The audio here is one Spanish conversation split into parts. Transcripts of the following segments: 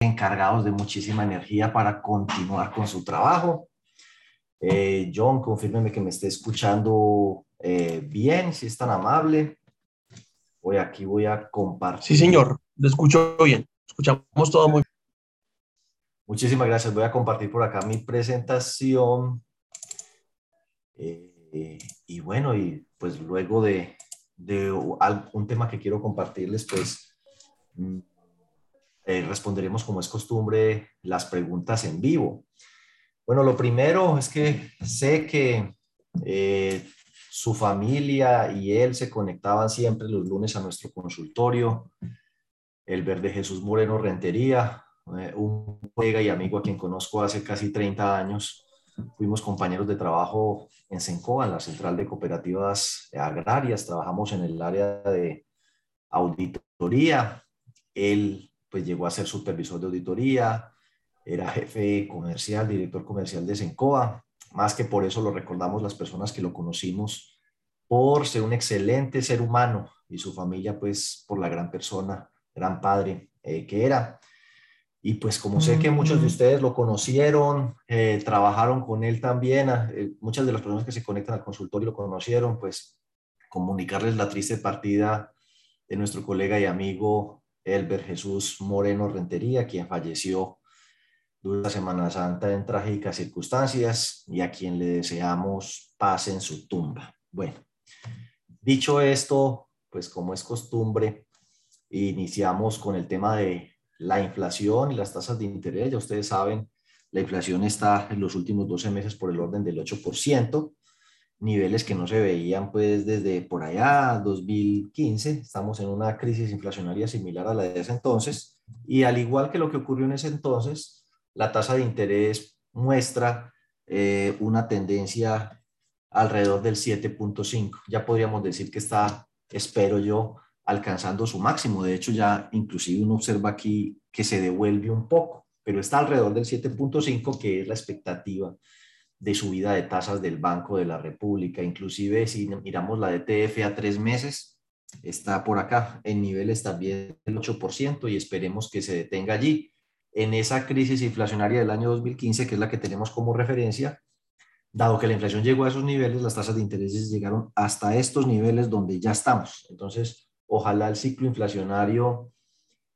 encargados de muchísima energía para continuar con su trabajo. Eh, John, confírmeme que me esté escuchando eh, bien, si es tan amable. Voy aquí, voy a compartir. Sí, señor, lo escucho bien. Escuchamos todo muy bien. Muchísimas gracias. Voy a compartir por acá mi presentación. Eh, y bueno, y pues luego de, de un tema que quiero compartirles, pues mm, eh, responderemos como es costumbre las preguntas en vivo. Bueno, lo primero es que sé que eh, su familia y él se conectaban siempre los lunes a nuestro consultorio. El verde Jesús Moreno Rentería, eh, un colega y amigo a quien conozco hace casi 30 años. Fuimos compañeros de trabajo en Sencoa, en la Central de Cooperativas Agrarias. Trabajamos en el área de auditoría. Él pues llegó a ser supervisor de auditoría, era jefe comercial, director comercial de Sencoa. Más que por eso lo recordamos las personas que lo conocimos por ser un excelente ser humano y su familia pues por la gran persona, gran padre eh, que era. Y pues como sé que muchos de ustedes lo conocieron, eh, trabajaron con él también, eh, muchas de las personas que se conectan al consultorio lo conocieron, pues comunicarles la triste partida de nuestro colega y amigo Elber Jesús Moreno Rentería, quien falleció durante la Semana Santa en trágicas circunstancias y a quien le deseamos paz en su tumba. Bueno, dicho esto, pues como es costumbre, iniciamos con el tema de la inflación y las tasas de interés. Ya ustedes saben, la inflación está en los últimos 12 meses por el orden del 8%, niveles que no se veían pues desde por allá 2015. Estamos en una crisis inflacionaria similar a la de ese entonces y al igual que lo que ocurrió en ese entonces, la tasa de interés muestra eh, una tendencia alrededor del 7.5. Ya podríamos decir que está, espero yo, alcanzando su máximo. De hecho, ya inclusive uno observa aquí que se devuelve un poco, pero está alrededor del 7.5, que es la expectativa de subida de tasas del Banco de la República. Inclusive si miramos la DTF a tres meses, está por acá en niveles también del 8% y esperemos que se detenga allí en esa crisis inflacionaria del año 2015, que es la que tenemos como referencia, dado que la inflación llegó a esos niveles, las tasas de intereses llegaron hasta estos niveles donde ya estamos. Entonces, ojalá el ciclo inflacionario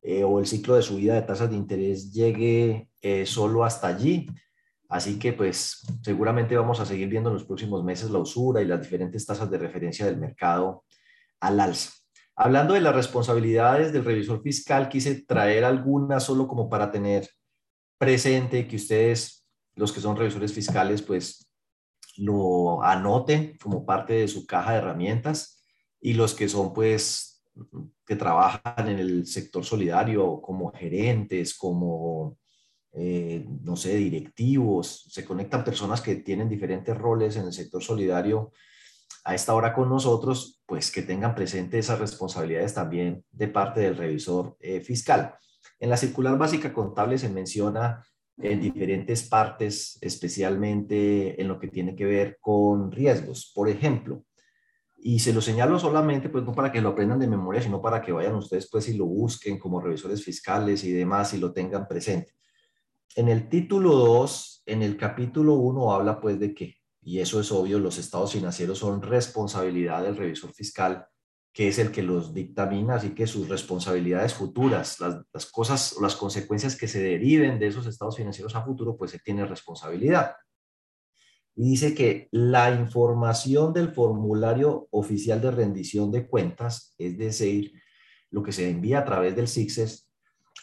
eh, o el ciclo de subida de tasas de interés llegue eh, solo hasta allí. Así que, pues, seguramente vamos a seguir viendo en los próximos meses la usura y las diferentes tasas de referencia del mercado al alza. Hablando de las responsabilidades del revisor fiscal, quise traer algunas solo como para tener presente que ustedes, los que son revisores fiscales, pues lo anoten como parte de su caja de herramientas y los que son pues que trabajan en el sector solidario como gerentes, como, eh, no sé, directivos, se conectan personas que tienen diferentes roles en el sector solidario a esta hora con nosotros, pues que tengan presente esas responsabilidades también de parte del revisor eh, fiscal. En la circular básica contable se menciona en diferentes partes, especialmente en lo que tiene que ver con riesgos. Por ejemplo, y se lo señalo solamente, pues no para que lo aprendan de memoria, sino para que vayan ustedes pues y lo busquen como revisores fiscales y demás y lo tengan presente. En el título 2, en el capítulo 1 habla pues de que y eso es obvio, los estados financieros son responsabilidad del revisor fiscal, que es el que los dictamina, así que sus responsabilidades futuras, las, cosas, las consecuencias que se deriven de esos estados financieros a futuro, pues se tiene responsabilidad. Y dice que la información del formulario oficial de rendición de cuentas, es decir, lo que se envía a través del CICSES,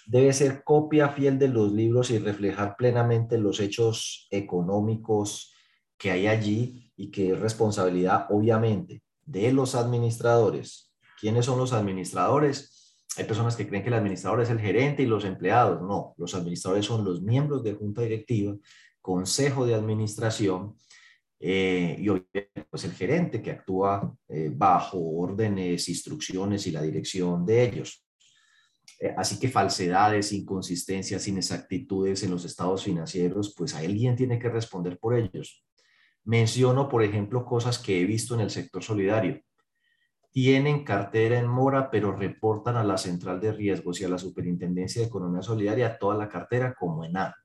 debe ser copia fiel de los libros y reflejar plenamente los hechos económicos, que hay allí y que es responsabilidad, obviamente, de los administradores. ¿Quiénes son los administradores? Hay personas que creen que el administrador es el gerente y los empleados. No, los administradores son los miembros de junta directiva, consejo de administración eh, y obviamente pues el gerente que actúa eh, bajo órdenes, instrucciones y la dirección de ellos. Eh, así que falsedades, inconsistencias, inexactitudes en los estados financieros, pues alguien tiene que responder por ellos. Menciono, por ejemplo, cosas que he visto en el sector solidario. tienen cartera en mora, pero reportan a la central de riesgos y a la Superintendencia de Economía Solidaria toda la cartera como en A.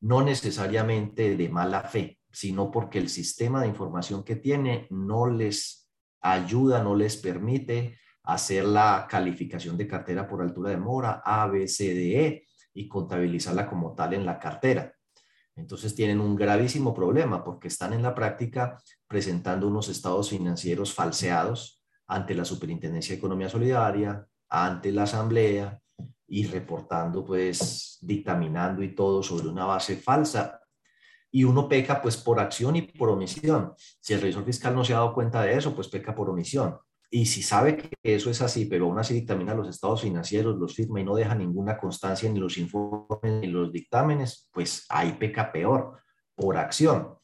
No necesariamente de mala fe, sino porque el sistema de información que tiene no les ayuda, no les permite hacer la calificación de cartera por altura de mora A, B, C, D, E y contabilizarla como tal en la cartera. Entonces tienen un gravísimo problema porque están en la práctica presentando unos estados financieros falseados ante la Superintendencia de Economía Solidaria, ante la Asamblea y reportando, pues, dictaminando y todo sobre una base falsa. Y uno peca, pues, por acción y por omisión. Si el revisor fiscal no se ha dado cuenta de eso, pues peca por omisión. Y si sabe que eso es así, pero aún así dictamina los estados financieros, los firma y no deja ninguna constancia en los informes ni los dictámenes, pues ahí peca peor, por acción.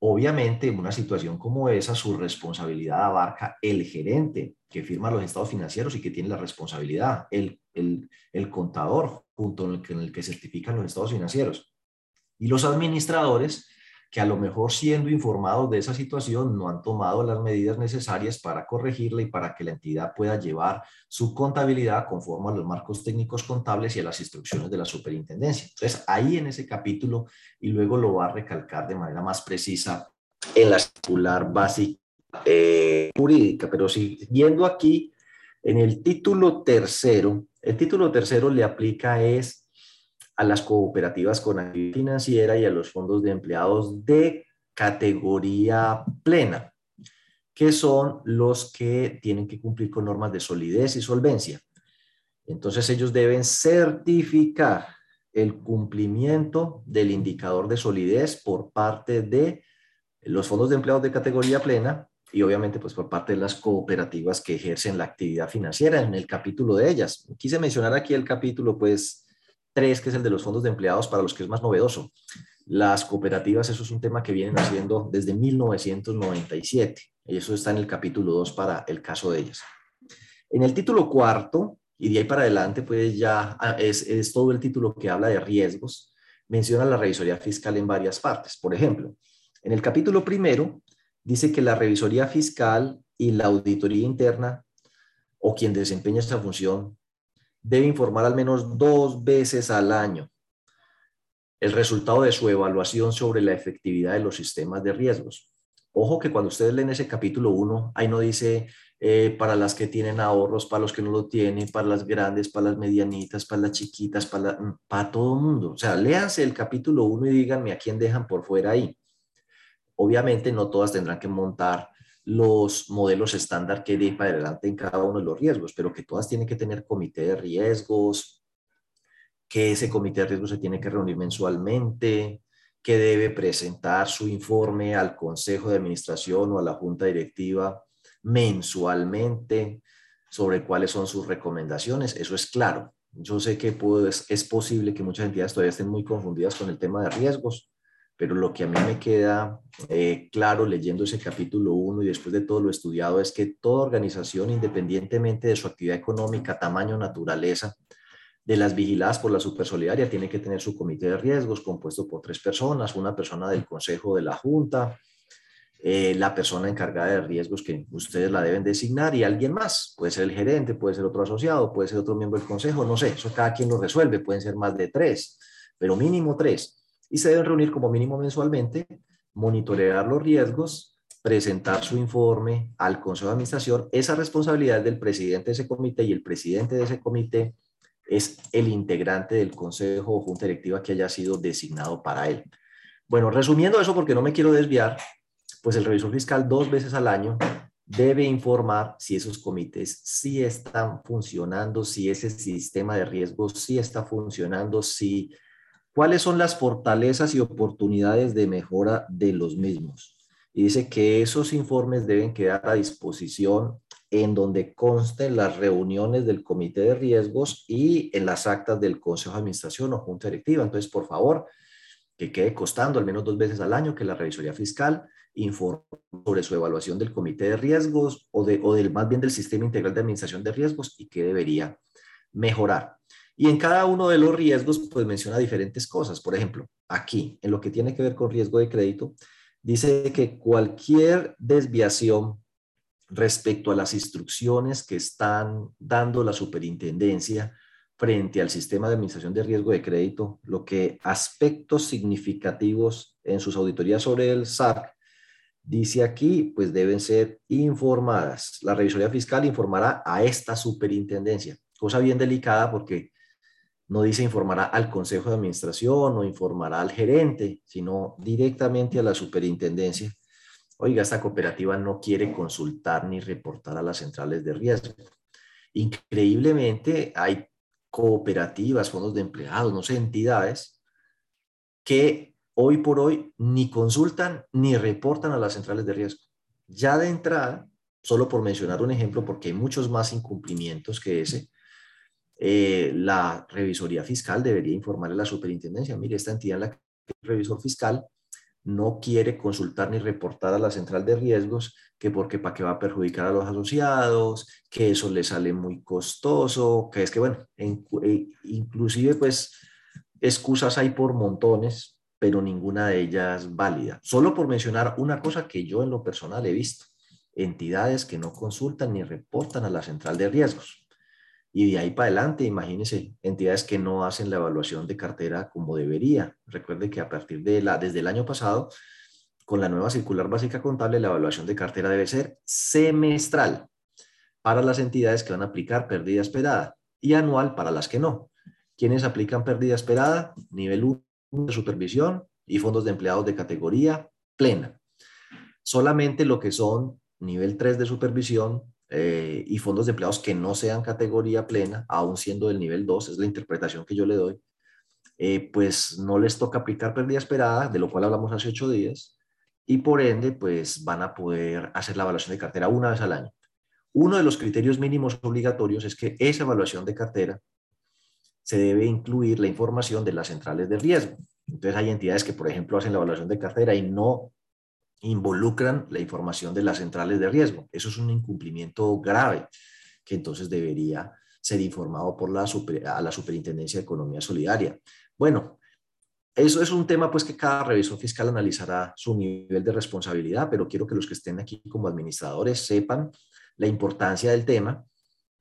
Obviamente, en una situación como esa, su responsabilidad abarca el gerente que firma los estados financieros y que tiene la responsabilidad, el, el, contador junto con el, que, en el que certifican los estados financieros. Y los administradores que a lo mejor siendo informados de esa situación no han tomado las medidas necesarias para corregirla y para que la entidad pueda llevar su contabilidad conforme a los marcos técnicos contables y a las instrucciones de la superintendencia. Entonces, ahí en ese capítulo, y luego lo va a recalcar de manera más precisa en la circular básica eh, jurídica, pero siguiendo aquí en el título tercero, el título tercero le aplica es a las cooperativas con actividad financiera y a los fondos de empleados de categoría plena, que son los que tienen que cumplir con normas de solidez y solvencia. Entonces ellos deben certificar el cumplimiento del indicador de solidez por parte de los fondos de empleados de categoría plena y obviamente pues por parte de las cooperativas que ejercen la actividad financiera en el capítulo de ellas. Quise mencionar aquí el capítulo pues Tres, que es el de los fondos de empleados, para los que es más novedoso. Las cooperativas, eso es un tema que vienen haciendo desde 1997. Y eso está en el capítulo 2 para el caso de ellas. En el título cuarto, y de ahí para adelante, pues ya ah, es, es todo el título que habla de riesgos, menciona la revisoría fiscal en varias partes. Por ejemplo, en el capítulo primero, dice que la revisoría fiscal y la auditoría interna o quien desempeña esta función debe informar al menos dos veces al año el resultado de su evaluación sobre la efectividad de los sistemas de riesgos. Ojo que cuando ustedes leen ese capítulo 1, ahí no dice eh, para las que tienen ahorros, para los que no lo tienen, para las grandes, para las medianitas, para las chiquitas, para, mm, para todo mundo. O sea, léanse el capítulo 1 y díganme a quién dejan por fuera ahí. Obviamente no todas tendrán que montar los modelos estándar que de para adelante en cada uno de los riesgos, pero que todas tienen que tener comité de riesgos, que ese comité de riesgos se tiene que reunir mensualmente, que debe presentar su informe al consejo de administración o a la junta directiva mensualmente sobre cuáles son sus recomendaciones. Eso es claro. Yo sé que pues, es posible que muchas entidades todavía estén muy confundidas con el tema de riesgos, pero lo que a mí me queda eh, claro leyendo ese capítulo 1 y después de todo lo estudiado es que toda organización, independientemente de su actividad económica, tamaño, naturaleza, de las vigiladas por la Supersolidaria, tiene que tener su comité de riesgos compuesto por tres personas, una persona del consejo de la junta, eh, la persona encargada de riesgos que ustedes la deben designar y alguien más. Puede ser el gerente, puede ser otro asociado, puede ser otro miembro del consejo, no sé, eso cada quien lo resuelve, pueden ser más de tres, pero mínimo tres y se deben reunir como mínimo mensualmente, monitorear los riesgos, presentar su informe al Consejo de Administración. Esa responsabilidad es del presidente de ese comité y el presidente de ese comité es el integrante del Consejo o Junta Directiva que haya sido designado para él. Bueno, resumiendo eso porque no me quiero desviar, pues el revisor fiscal dos veces al año debe informar si esos comités sí están funcionando, si ese sistema de riesgos sí está funcionando, si ¿Cuáles son las fortalezas y oportunidades de mejora de los mismos? Y dice que esos informes deben quedar a disposición en donde consten las reuniones del comité de riesgos y en las actas del consejo de administración o junta directiva. Entonces, por favor, que quede costando al menos dos veces al año que la revisoría fiscal informe sobre su evaluación del comité de riesgos o, de, o del, más bien del sistema integral de administración de riesgos y qué debería mejorar. Y en cada uno de los riesgos, pues menciona diferentes cosas. Por ejemplo, aquí, en lo que tiene que ver con riesgo de crédito, dice que cualquier desviación respecto a las instrucciones que están dando la superintendencia frente al sistema de administración de riesgo de crédito, lo que aspectos significativos en sus auditorías sobre el SAC dice aquí, pues deben ser informadas. La revisoría fiscal informará a esta superintendencia, cosa bien delicada porque no dice informará al consejo de administración o informará al gerente, sino directamente a la superintendencia. Oiga, esta cooperativa no quiere consultar ni reportar a las centrales de riesgo. Increíblemente, hay cooperativas, fondos de empleados, no sé, entidades que hoy por hoy ni consultan ni reportan a las centrales de riesgo. Ya de entrada, solo por mencionar un ejemplo, porque hay muchos más incumplimientos que ese, eh, la revisoría fiscal debería informarle a la superintendencia, mire, esta entidad en la que el revisor fiscal no quiere consultar ni reportar a la central de riesgos, que porque para qué va a perjudicar a los asociados, que eso le sale muy costoso, que es que, bueno, eh, inclusive pues excusas hay por montones, pero ninguna de ellas válida. Solo por mencionar una cosa que yo en lo personal he visto, entidades que no consultan ni reportan a la central de riesgos. Y de ahí para adelante, imagínense, entidades que no hacen la evaluación de cartera como debería. Recuerde que a partir de la, desde el año pasado, con la nueva circular básica contable, la evaluación de cartera debe ser semestral para las entidades que van a aplicar pérdida esperada y anual para las que no. ¿Quiénes aplican pérdida esperada? Nivel 1 de supervisión y fondos de empleados de categoría plena. Solamente lo que son nivel 3 de supervisión eh, y fondos de empleados que no sean categoría plena, aún siendo del nivel 2, es la interpretación que yo le doy, eh, pues no les toca aplicar pérdida esperada, de lo cual hablamos hace ocho días, y por ende, pues van a poder hacer la evaluación de cartera una vez al año. Uno de los criterios mínimos obligatorios es que esa evaluación de cartera se debe incluir la información de las centrales de riesgo. Entonces hay entidades que, por ejemplo, hacen la evaluación de cartera y no involucran la información de las centrales de riesgo. Eso es un incumplimiento grave que entonces debería ser informado por la a la Superintendencia de Economía Solidaria. Bueno, eso es un tema pues que cada revisor fiscal analizará su nivel de responsabilidad, pero quiero que los que estén aquí como administradores sepan la importancia del tema.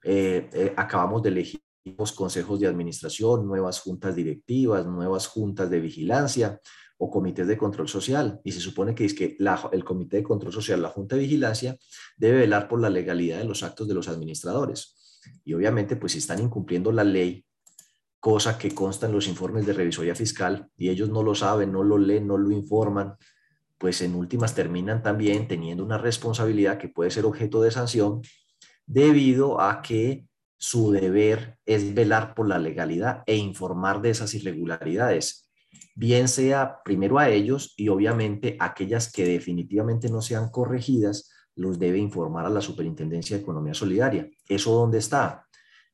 Eh, eh, acabamos de elegir consejos de administración, nuevas juntas directivas, nuevas juntas de vigilancia o comités de control social. Y se supone que es que el comité de control social, la junta de vigilancia, debe velar por la legalidad de los actos de los administradores. Y obviamente, pues si están incumpliendo la ley, cosa que consta en los informes de revisoría fiscal, y ellos no lo saben, no lo leen, no lo informan, pues en últimas terminan también teniendo una responsabilidad que puede ser objeto de sanción debido a que su deber es velar por la legalidad e informar de esas irregularidades bien sea primero a ellos y obviamente aquellas que definitivamente no sean corregidas, los debe informar a la Superintendencia de Economía Solidaria. ¿Eso dónde está?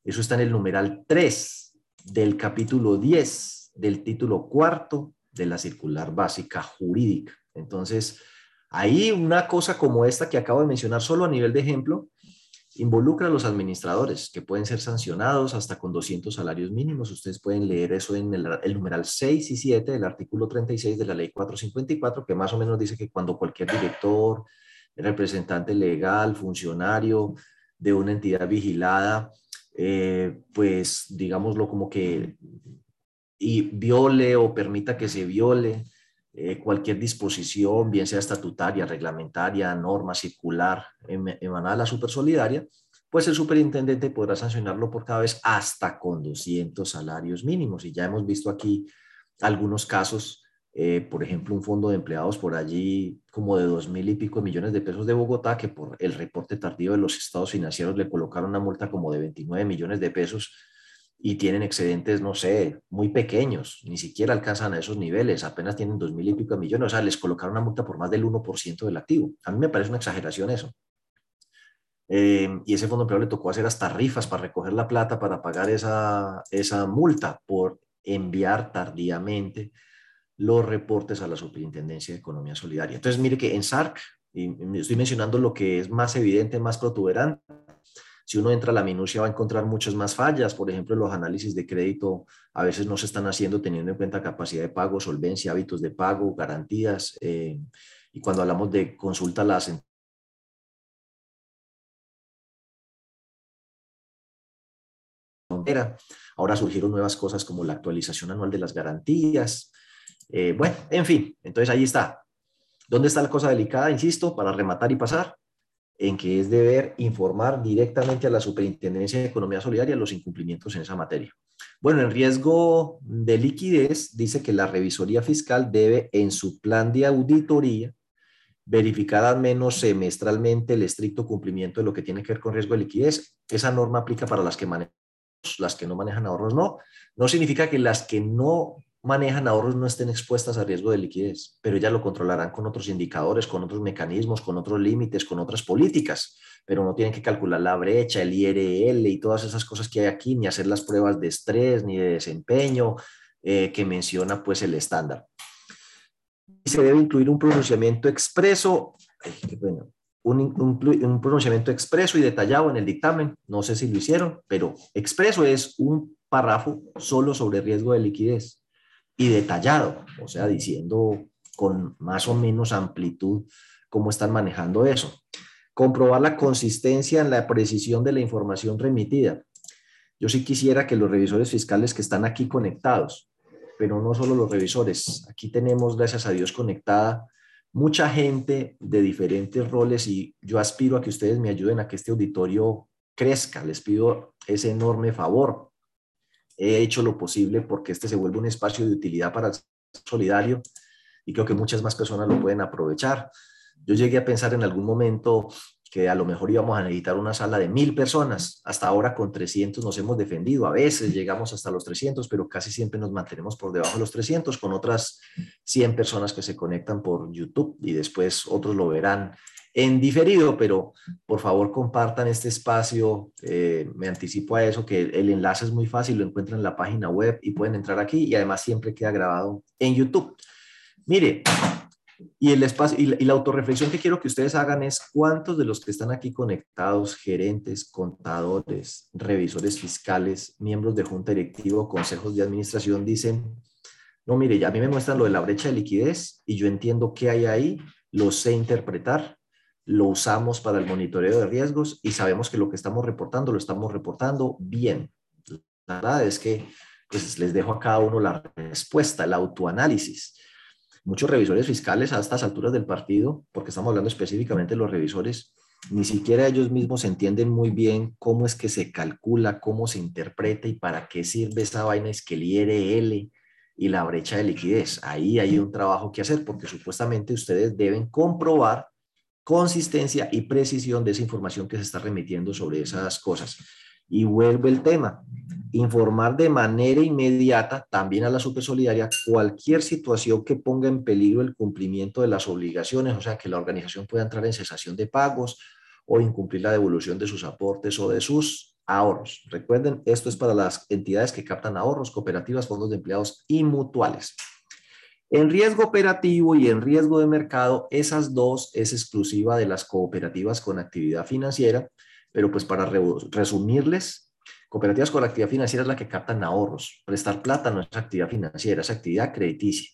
Eso está en el numeral 3 del capítulo 10 del título cuarto de la circular básica jurídica. Entonces, ahí una cosa como esta que acabo de mencionar solo a nivel de ejemplo, Involucra a los administradores, que pueden ser sancionados hasta con 200 salarios mínimos. Ustedes pueden leer eso en el, numeral 6 y 7 del artículo 36 de la ley 454, que más o menos dice que cuando cualquier director, representante legal, funcionario de una entidad vigilada, eh, pues digámoslo como que y viole o permita que se viole eh, cualquier disposición, bien sea estatutaria, reglamentaria, norma, circular, em, emanada a la supersolidaria, pues el superintendente podrá sancionarlo por cada vez hasta con 200 salarios mínimos. Y ya hemos visto aquí algunos casos, eh, por ejemplo, un fondo de empleados por allí como de dos mil y pico millones de pesos de Bogotá, que por el reporte tardío de los estados financieros le colocaron una multa como de 29 millones de pesos y tienen excedentes, no sé, muy pequeños, ni siquiera alcanzan a esos niveles, apenas tienen dos mil y pico millones, o sea, les colocaron una multa por más del 1% del activo. A mí me parece una exageración eso. Eh, y ese fondo empleado le tocó hacer hasta rifas para recoger la plata para pagar esa, esa multa por enviar tardíamente los reportes a la Superintendencia de Economía Solidaria. Entonces, mire que en SARC, y estoy mencionando lo que es más evidente, más protuberante, si uno entra a la minucia va a encontrar muchas más fallas, por ejemplo, los análisis de crédito a veces no se están haciendo teniendo en cuenta capacidad de pago, solvencia, hábitos de pago, garantías. Eh, y cuando hablamos de consulta, las Ahora surgieron nuevas cosas como la actualización anual de las garantías. Eh, bueno, en fin, entonces ahí está. ¿Dónde está la cosa delicada? Insisto, para rematar y pasar, en que es deber informar directamente a la Superintendencia de Economía Solidaria los incumplimientos en esa materia. Bueno, en riesgo de liquidez, dice que la revisoría fiscal debe en su plan de auditoría verificar al menos semestralmente el estricto cumplimiento de lo que tiene que ver con riesgo de liquidez. Esa norma aplica para las que manejan, las que no manejan ahorros no. No significa que las que no manejan ahorros no estén expuestas a riesgo de liquidez, pero ya lo controlarán con otros indicadores, con otros mecanismos, con otros límites, con otras políticas, pero no tienen que calcular la brecha, el IRL y todas esas cosas que hay aquí, ni hacer las pruebas de estrés, ni de desempeño eh, que menciona pues el estándar. Se debe incluir un pronunciamiento expreso, un pronunciamiento expreso y detallado en el dictamen, no sé si lo hicieron, pero expreso es un párrafo solo sobre riesgo de liquidez y detallado, o sea, diciendo con más o menos amplitud cómo están manejando eso. Comprobar la consistencia en la precisión de la información remitida. Yo sí quisiera que los revisores fiscales que están aquí conectados, pero no solo los revisores, aquí tenemos, gracias a Dios, conectada mucha gente de diferentes roles y yo aspiro a que ustedes me ayuden a que este auditorio crezca. Les pido ese enorme favor he hecho lo posible porque este se vuelva un espacio de utilidad para el solidario y creo que muchas más personas lo pueden aprovechar. Yo llegué a pensar en algún momento que a lo mejor íbamos a necesitar una sala de mil personas. Hasta ahora con 300 nos hemos defendido. A veces llegamos hasta los 300, pero casi siempre nos mantenemos por debajo de los 300 con otras 100 personas que se conectan por YouTube y después otros lo verán en diferido, pero por favor compartan este espacio. Eh, me anticipo a eso, que el enlace es muy fácil, lo encuentran en la página web y pueden entrar aquí y además siempre queda grabado en YouTube. Mire, y el espacio y la, y la autorreflexión que quiero que ustedes hagan es cuántos de los que están aquí conectados, gerentes, contadores, revisores fiscales, miembros de junta directiva, consejos de administración, dicen, no, mire, ya a mí me muestran lo de la brecha de liquidez y yo entiendo qué hay ahí, lo sé interpretar, lo usamos para el monitoreo de riesgos y sabemos que lo que estamos reportando lo estamos reportando bien. La verdad es que pues, les dejo a cada uno la respuesta, el autoanálisis. Muchos revisores fiscales a estas alturas del partido, porque estamos hablando específicamente de los revisores, ni siquiera ellos mismos entienden muy bien cómo es que se calcula, cómo se interpreta y para qué sirve esa vaina es que el IRL y la brecha de liquidez. Ahí hay un trabajo que hacer porque supuestamente ustedes deben comprobar consistencia y precisión de esa información que se está remitiendo sobre esas cosas. Y vuelve el tema, informar de manera inmediata también a la Supersolidaria cualquier situación que ponga en peligro el cumplimiento de las obligaciones, o sea, que la organización pueda entrar en cesación de pagos o incumplir la devolución de sus aportes o de sus ahorros. Recuerden, esto es para las entidades que captan ahorros, cooperativas, fondos de empleados y mutuales. En riesgo operativo y en riesgo de mercado, esas dos es exclusiva de las cooperativas con actividad financiera, pero pues para resumirles, cooperativas con actividad financiera es la que captan ahorros. Prestar plata no es actividad financiera, es actividad crediticia.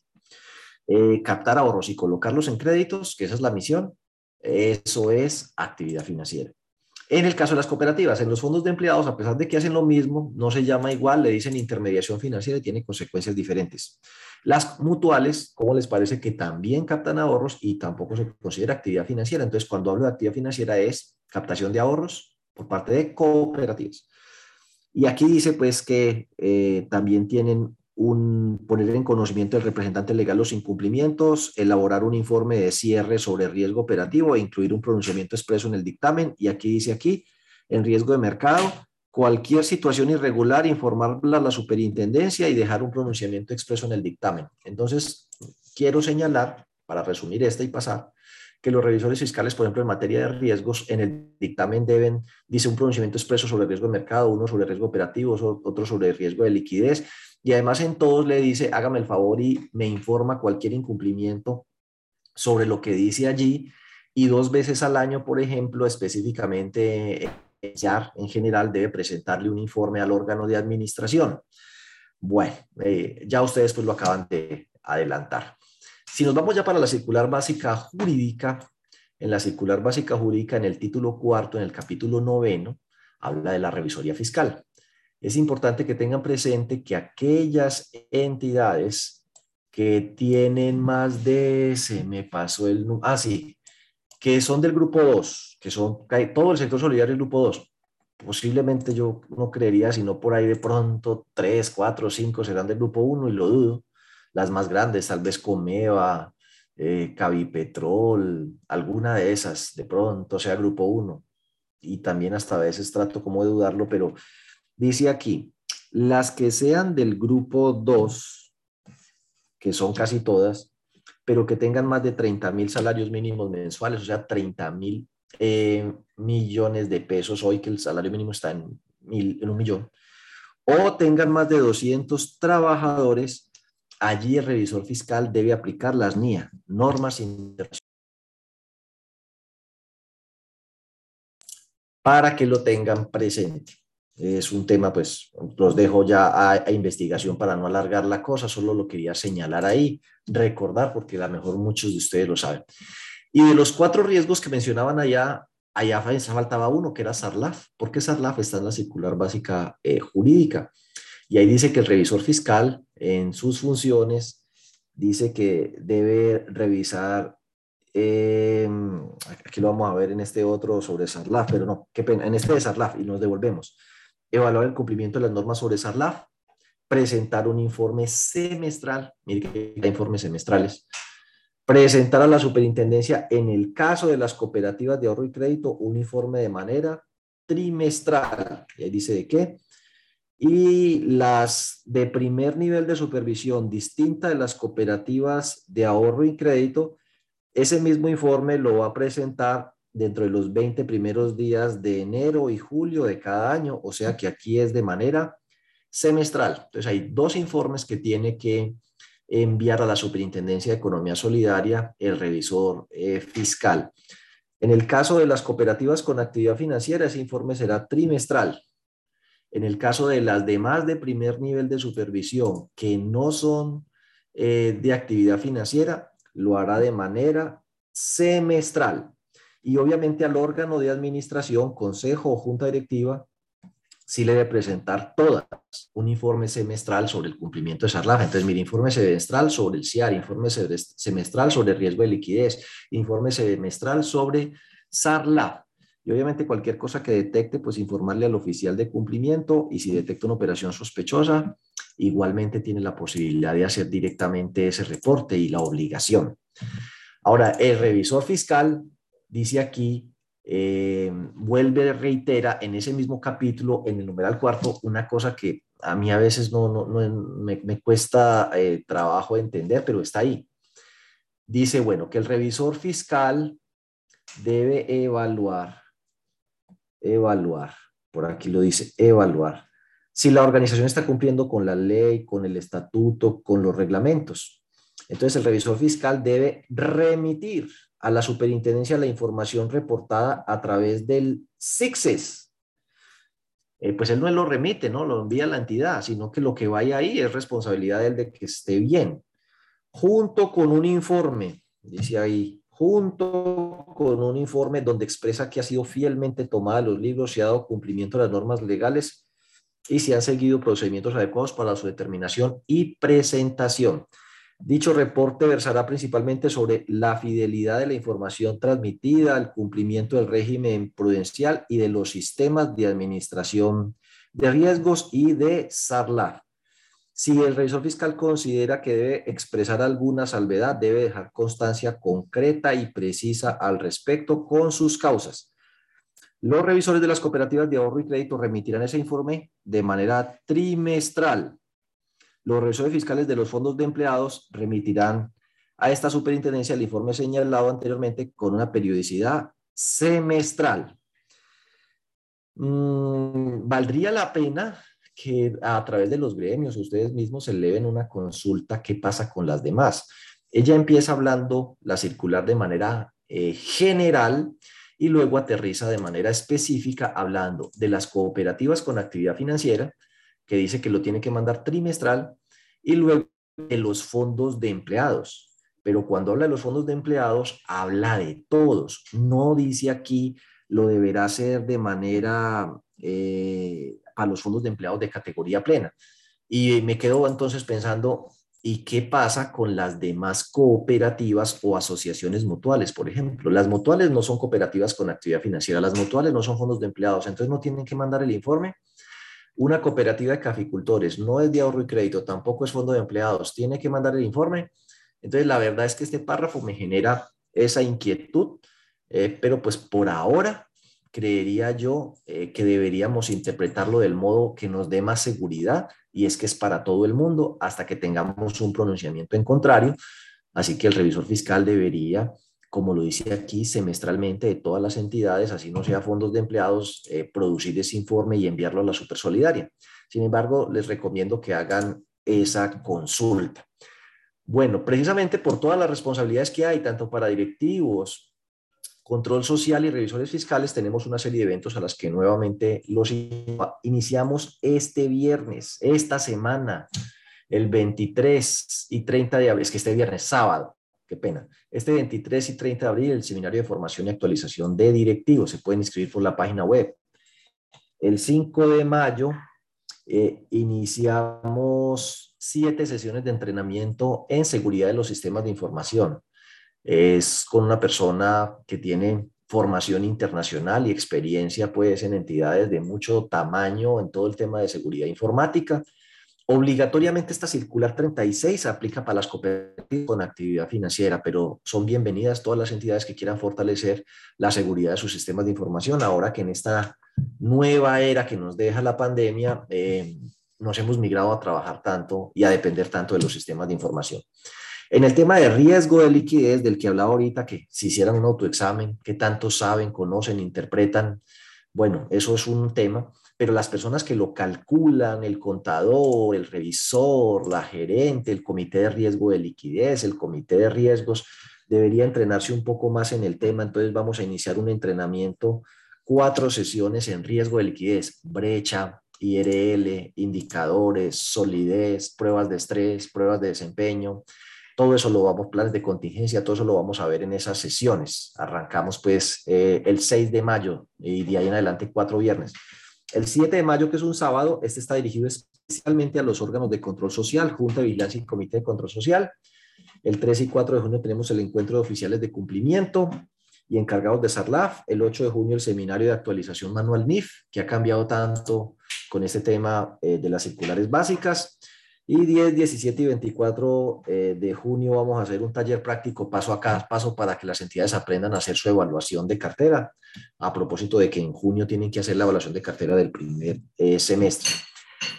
Eh, captar ahorros y colocarlos en créditos, que esa es la misión, eso es actividad financiera. En el caso de las cooperativas, en los fondos de empleados, a pesar de que hacen lo mismo, no se llama igual, le dicen intermediación financiera y tiene consecuencias diferentes. Las mutuales, ¿cómo les parece que también captan ahorros y tampoco se considera actividad financiera? Entonces, cuando hablo de actividad financiera es captación de ahorros por parte de cooperativas. Y aquí dice pues que eh, también tienen un, poner en conocimiento del representante legal los incumplimientos, elaborar un informe de cierre sobre riesgo operativo e incluir un pronunciamiento expreso en el dictamen. Y aquí dice aquí, en riesgo de mercado, cualquier situación irregular, informarla a la superintendencia y dejar un pronunciamiento expreso en el dictamen. Entonces, quiero señalar, para resumir esta y pasar, que los revisores fiscales, por ejemplo, en materia de riesgos, en el dictamen deben, dice un pronunciamiento expreso sobre riesgo de mercado, uno sobre riesgo operativo, otro sobre riesgo de liquidez, y además en todos le dice, hágame el favor y me informa cualquier incumplimiento sobre lo que dice allí, y dos veces al año, por ejemplo, específicamente, ya en general debe presentarle un informe al órgano de administración. Bueno, eh, ya ustedes pues lo acaban de adelantar. Si nos vamos ya para la circular básica jurídica, en la circular básica jurídica, en el título cuarto, en el capítulo noveno, habla de la revisoría fiscal. Es importante que tengan presente que aquellas entidades que tienen más de, se me pasó el, ah, sí, que son del grupo 2, que son todo el sector solidario del grupo 2, posiblemente yo no creería, sino por ahí de pronto 3, 4, 5 serán del grupo 1 y lo dudo. Las más grandes, tal vez Comeva, eh, Cavipetrol, alguna de esas, de pronto sea grupo 1. Y también hasta a veces trato como de dudarlo, pero dice aquí, las que sean del grupo 2, que son casi todas, pero que tengan más de 30 mil salarios mínimos mensuales, o sea, 30 mil eh, millones de pesos hoy que el salario mínimo está en, mil, en un millón, o tengan más de 200 trabajadores, allí el revisor fiscal debe aplicar las NIA, normas internacionales, para que lo tengan presente. Es un tema, pues, los dejo ya a, a, investigación para no alargar la cosa, solo lo quería señalar ahí, recordar, porque a lo mejor muchos de ustedes lo saben. Y de los cuatro riesgos que mencionaban allá, allá faltaba uno, que era SARLAF, porque SARLAF está en la circular básica eh, jurídica. Y ahí dice que el revisor fiscal, en sus funciones, dice que debe revisar, eh, aquí lo vamos a ver en este otro sobre SARLAF, pero no, qué pena, en este de SARLAF, y nos devolvemos. Evaluar el cumplimiento de las normas sobre SARLAF, presentar un informe semestral, mire que hay informes semestrales, presentar a la superintendencia en el caso de las cooperativas de ahorro y crédito un informe de manera trimestral. Y ahí dice de qué. Y las de primer nivel de supervisión distinta de las cooperativas de ahorro y crédito, ese mismo informe lo va a presentar dentro de los 20 primeros días de enero y julio de cada año, o sea que aquí es de manera semestral. Entonces hay dos informes que tiene que enviar a la Superintendencia de Economía Solidaria el revisor eh, fiscal. En el caso de las cooperativas con actividad financiera, ese informe será trimestral. En el caso de las demás de primer nivel de supervisión que no son eh, de actividad financiera, lo hará de manera semestral. Y obviamente al órgano de administración, consejo o junta directiva, sí le debe presentar todas un informe semestral sobre el cumplimiento de SARLAF. Entonces, mire, informe semestral sobre el CIAR, informe semestral sobre riesgo de liquidez, informe semestral sobre SARLAF. Y obviamente cualquier cosa que detecte, pues informarle al oficial de cumplimiento y si detecta una operación sospechosa, igualmente tiene la posibilidad de hacer directamente ese reporte y la obligación. Ahora, el revisor fiscal dice aquí eh, vuelve, reitera en ese mismo capítulo, en el numeral cuarto, una cosa que a mí a veces no, no, me, cuesta eh, trabajo entender, pero está ahí. Dice, bueno, que el revisor fiscal debe evaluar, evaluar, por aquí lo dice, evaluar, si la organización está cumpliendo con la ley, con el estatuto, con los reglamentos. Entonces el revisor fiscal debe remitir a la superintendencia la información reportada a través del SIXES. Eh, pues él no lo remite, ¿no? Lo envía a la entidad, sino que lo que vaya ahí es responsabilidad de él de que esté bien. Junto con un informe, dice ahí, junto con un informe donde expresa que ha sido fielmente tomada los libros y ha dado cumplimiento a las normas legales y se han seguido procedimientos adecuados para su determinación y presentación. Dicho reporte versará principalmente sobre la fidelidad de la información transmitida, el cumplimiento del régimen prudencial y de los sistemas de administración de riesgos y de SARLAF. Si el revisor fiscal considera que debe expresar alguna salvedad, debe dejar constancia concreta y precisa al respecto con sus causas. Los revisores de las cooperativas de ahorro y crédito remitirán ese informe de manera trimestral los revisores fiscales de los fondos de empleados remitirán a esta superintendencia el informe señalado anteriormente con una periodicidad semestral. Mm, ¿Valdría la pena que a través de los gremios ustedes mismos eleven una consulta qué pasa con las demás? Ella empieza hablando la circular de manera eh, general y luego aterriza de manera específica hablando de las cooperativas con actividad financiera, que dice que lo tiene que mandar trimestral, y luego de los fondos de empleados. Pero cuando habla de los fondos de empleados, habla de todos. No dice aquí lo deberá hacer de manera eh, para los fondos de empleados de categoría plena. Y me quedo entonces pensando, ¿y qué pasa con las demás cooperativas o asociaciones mutuales, por ejemplo? Las mutuales no son cooperativas con actividad financiera, las mutuales no son fondos de empleados, entonces no tienen que mandar el informe. Una cooperativa de caficultores no es de ahorro y crédito, tampoco es fondo de empleados, tiene que mandar el informe. Entonces, la verdad es que este párrafo me genera esa inquietud, eh, pero pues por ahora creería yo eh, que deberíamos interpretarlo del modo que nos dé más seguridad y es que es para todo el mundo hasta que tengamos un pronunciamiento en contrario. Así que el revisor fiscal debería, como lo dice aquí, semestralmente de todas las entidades, así no sea fondos de empleados, eh, producir ese informe y enviarlo a la Supersolidaria. Sin embargo, les recomiendo que hagan esa consulta. Bueno, precisamente por todas las responsabilidades que hay, tanto para directivos, control social y revisores fiscales, tenemos una serie de eventos a las que nuevamente los iniciamos este viernes, esta semana, el 23 y 30 de abril, es que este viernes, sábado, qué pena, este 23 y 30 de abril, el seminario de formación y actualización de directivos, se pueden inscribir por la página web. El 5 de mayo eh, iniciamos siete sesiones de entrenamiento en seguridad de los sistemas de información es con una persona que tiene formación internacional y experiencia pues en entidades de mucho tamaño en todo el tema de seguridad informática. Obligatoriamente esta circular 36 aplica para las cooperativas con actividad financiera, pero son bienvenidas todas las entidades que quieran fortalecer la seguridad de sus sistemas de información, ahora que en esta nueva era que nos deja la pandemia, eh, nos hemos migrado a trabajar tanto y a depender tanto de los sistemas de información. En el tema de riesgo de liquidez, del que hablaba ahorita, que si hicieran un autoexamen, qué tanto saben, conocen, interpretan, bueno, eso es un tema, pero las personas que lo calculan, el contador, el revisor, la gerente, el comité de riesgo de liquidez, el comité de riesgos, debería entrenarse un poco más en el tema. Entonces vamos a iniciar un entrenamiento, cuatro sesiones en riesgo de liquidez, brecha, IRL, indicadores, solidez, pruebas de estrés, pruebas de desempeño, todo eso lo vamos, planes de contingencia, todo eso lo vamos a ver en esas sesiones. Arrancamos pues eh, el 6 de mayo y de ahí en adelante cuatro viernes. El 7 de mayo, que es un sábado, este está dirigido especialmente a los órganos de control social, Junta de Vigilancia y Comité de Control Social. El 3 y 4 de junio tenemos el encuentro de oficiales de cumplimiento y encargados de SARLAF. El 8 de junio el seminario de actualización manual NIF, que ha cambiado tanto con este tema eh, de las circulares básicas. Y 10, 17 y 24 eh, de junio vamos a hacer un taller práctico paso a paso para que las entidades aprendan a hacer su evaluación de cartera, a propósito de que en junio tienen que hacer la evaluación de cartera del primer eh, semestre.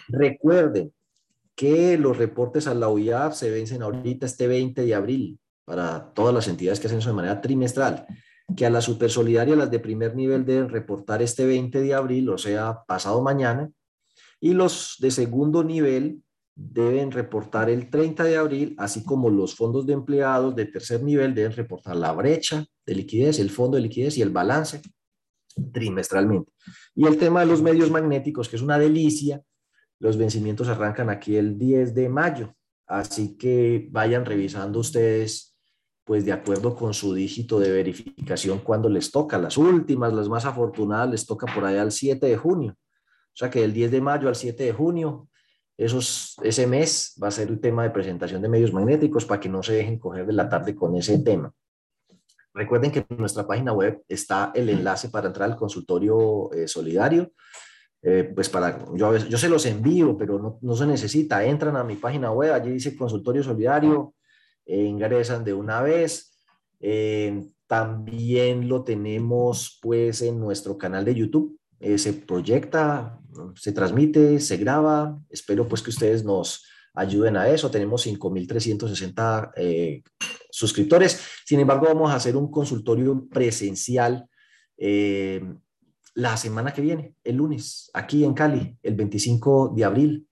Recuerden que los reportes a la OIAP se vencen ahorita este 20 de abril para todas las entidades que hacen eso de manera trimestral, que a la supersolidaria, las de primer nivel deben reportar este 20 de abril, o sea, pasado mañana, y los de segundo nivel deben reportar el 30 de abril, así como los fondos de empleados de tercer nivel deben reportar la brecha de liquidez, el fondo de liquidez y el balance trimestralmente. Y el tema de los medios magnéticos, que es una delicia, los vencimientos arrancan aquí el 10 de mayo, así que vayan revisando ustedes, pues de acuerdo con su dígito de verificación cuando les toca. Las últimas, las más afortunadas, les toca por allá el 7 de junio. O sea que del 10 de mayo al 7 de junio esos, ese mes va a ser el tema de presentación de medios magnéticos para que no se dejen coger de la tarde con ese tema. Recuerden que en nuestra página web está el enlace para entrar al consultorio eh, solidario. Eh, pues para, yo, yo se los envío, pero no, no, se necesita. Entran a mi página web, allí dice consultorio solidario, eh, ingresan de una vez. también lo tenemos pues en nuestro canal de YouTube. Se proyecta se transmite, se graba. Espero pues que ustedes nos ayuden a eso. Tenemos 5.360 eh, suscriptores. Sin embargo, vamos a hacer un consultorio presencial eh, la semana que viene, el lunes, aquí en Cali, el 25 de abril.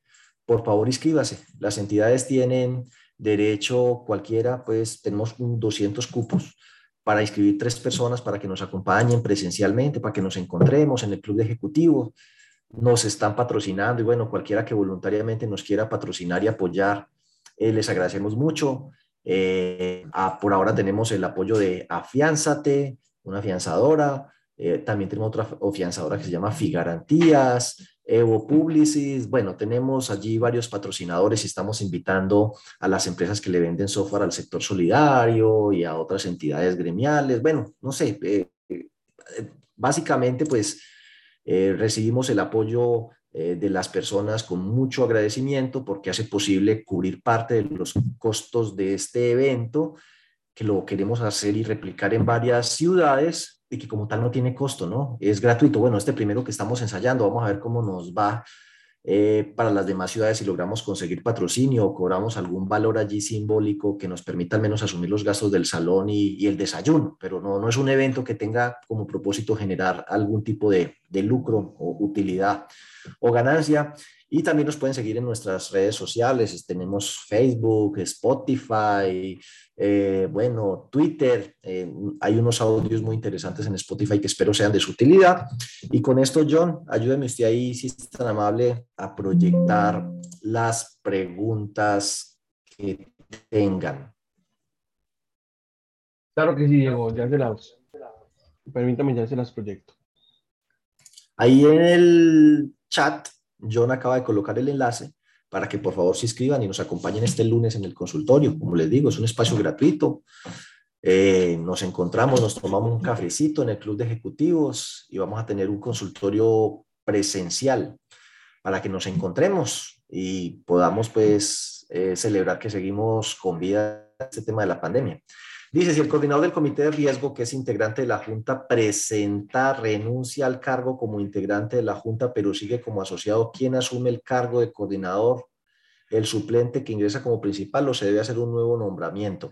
Por favor, inscríbase. Las entidades tienen derecho cualquiera, pues tenemos 200 cupos para inscribir tres personas para que nos acompañen presencialmente, para que nos encontremos en el club de ejecutivo nos están patrocinando y bueno, cualquiera que voluntariamente nos quiera patrocinar y apoyar, eh, les agradecemos mucho. Eh, por ahora tenemos el apoyo de Afianzate, una afianzadora. Eh, también tenemos otra afianzadora que se llama Figarantías. Evo Publicis, bueno, tenemos allí varios patrocinadores y estamos invitando a las empresas que le venden software al sector solidario y a otras entidades gremiales. Bueno, no sé, eh, eh, básicamente pues eh, recibimos el apoyo de las personas con mucho agradecimiento porque hace posible cubrir parte de los costos de este evento que lo queremos hacer y replicar en varias ciudades y que como tal no tiene costo, ¿no? Es gratuito. Bueno, este primero que estamos ensayando, vamos a ver cómo nos va eh, para las demás ciudades si logramos conseguir patrocinio o cobramos algún valor allí simbólico que nos permita al menos asumir los gastos del salón y, el desayuno, pero no, no es un evento que tenga como propósito generar algún tipo de, de lucro o utilidad o ganancia. Y también nos pueden seguir en nuestras redes sociales. Tenemos Facebook, Spotify, eh, bueno, Twitter. Eh, hay unos audios muy interesantes en Spotify que espero sean de su utilidad. Y con esto, John, ayúdeme usted ahí, si es tan amable, a proyectar las preguntas que tengan. Claro que sí, Diego, ya se las. Permítame, ya se las proyecto. Ahí en el chat John acaba de colocar el enlace para que por favor se inscriban y nos acompañen este lunes en el consultorio. Como les digo, es un espacio gratuito. Eh, nos encontramos, nos tomamos un cafecito en el club de ejecutivos y vamos a tener un consultorio presencial para que nos encontremos y podamos pues eh, celebrar que seguimos con vida este tema de la pandemia. Dice, si el coordinador del comité de riesgo, que es integrante de la Junta, presenta renuncia al cargo como integrante de la Junta, pero sigue como asociado, ¿quién asume el cargo de coordinador? ¿El suplente que ingresa como principal o se debe hacer un nuevo nombramiento?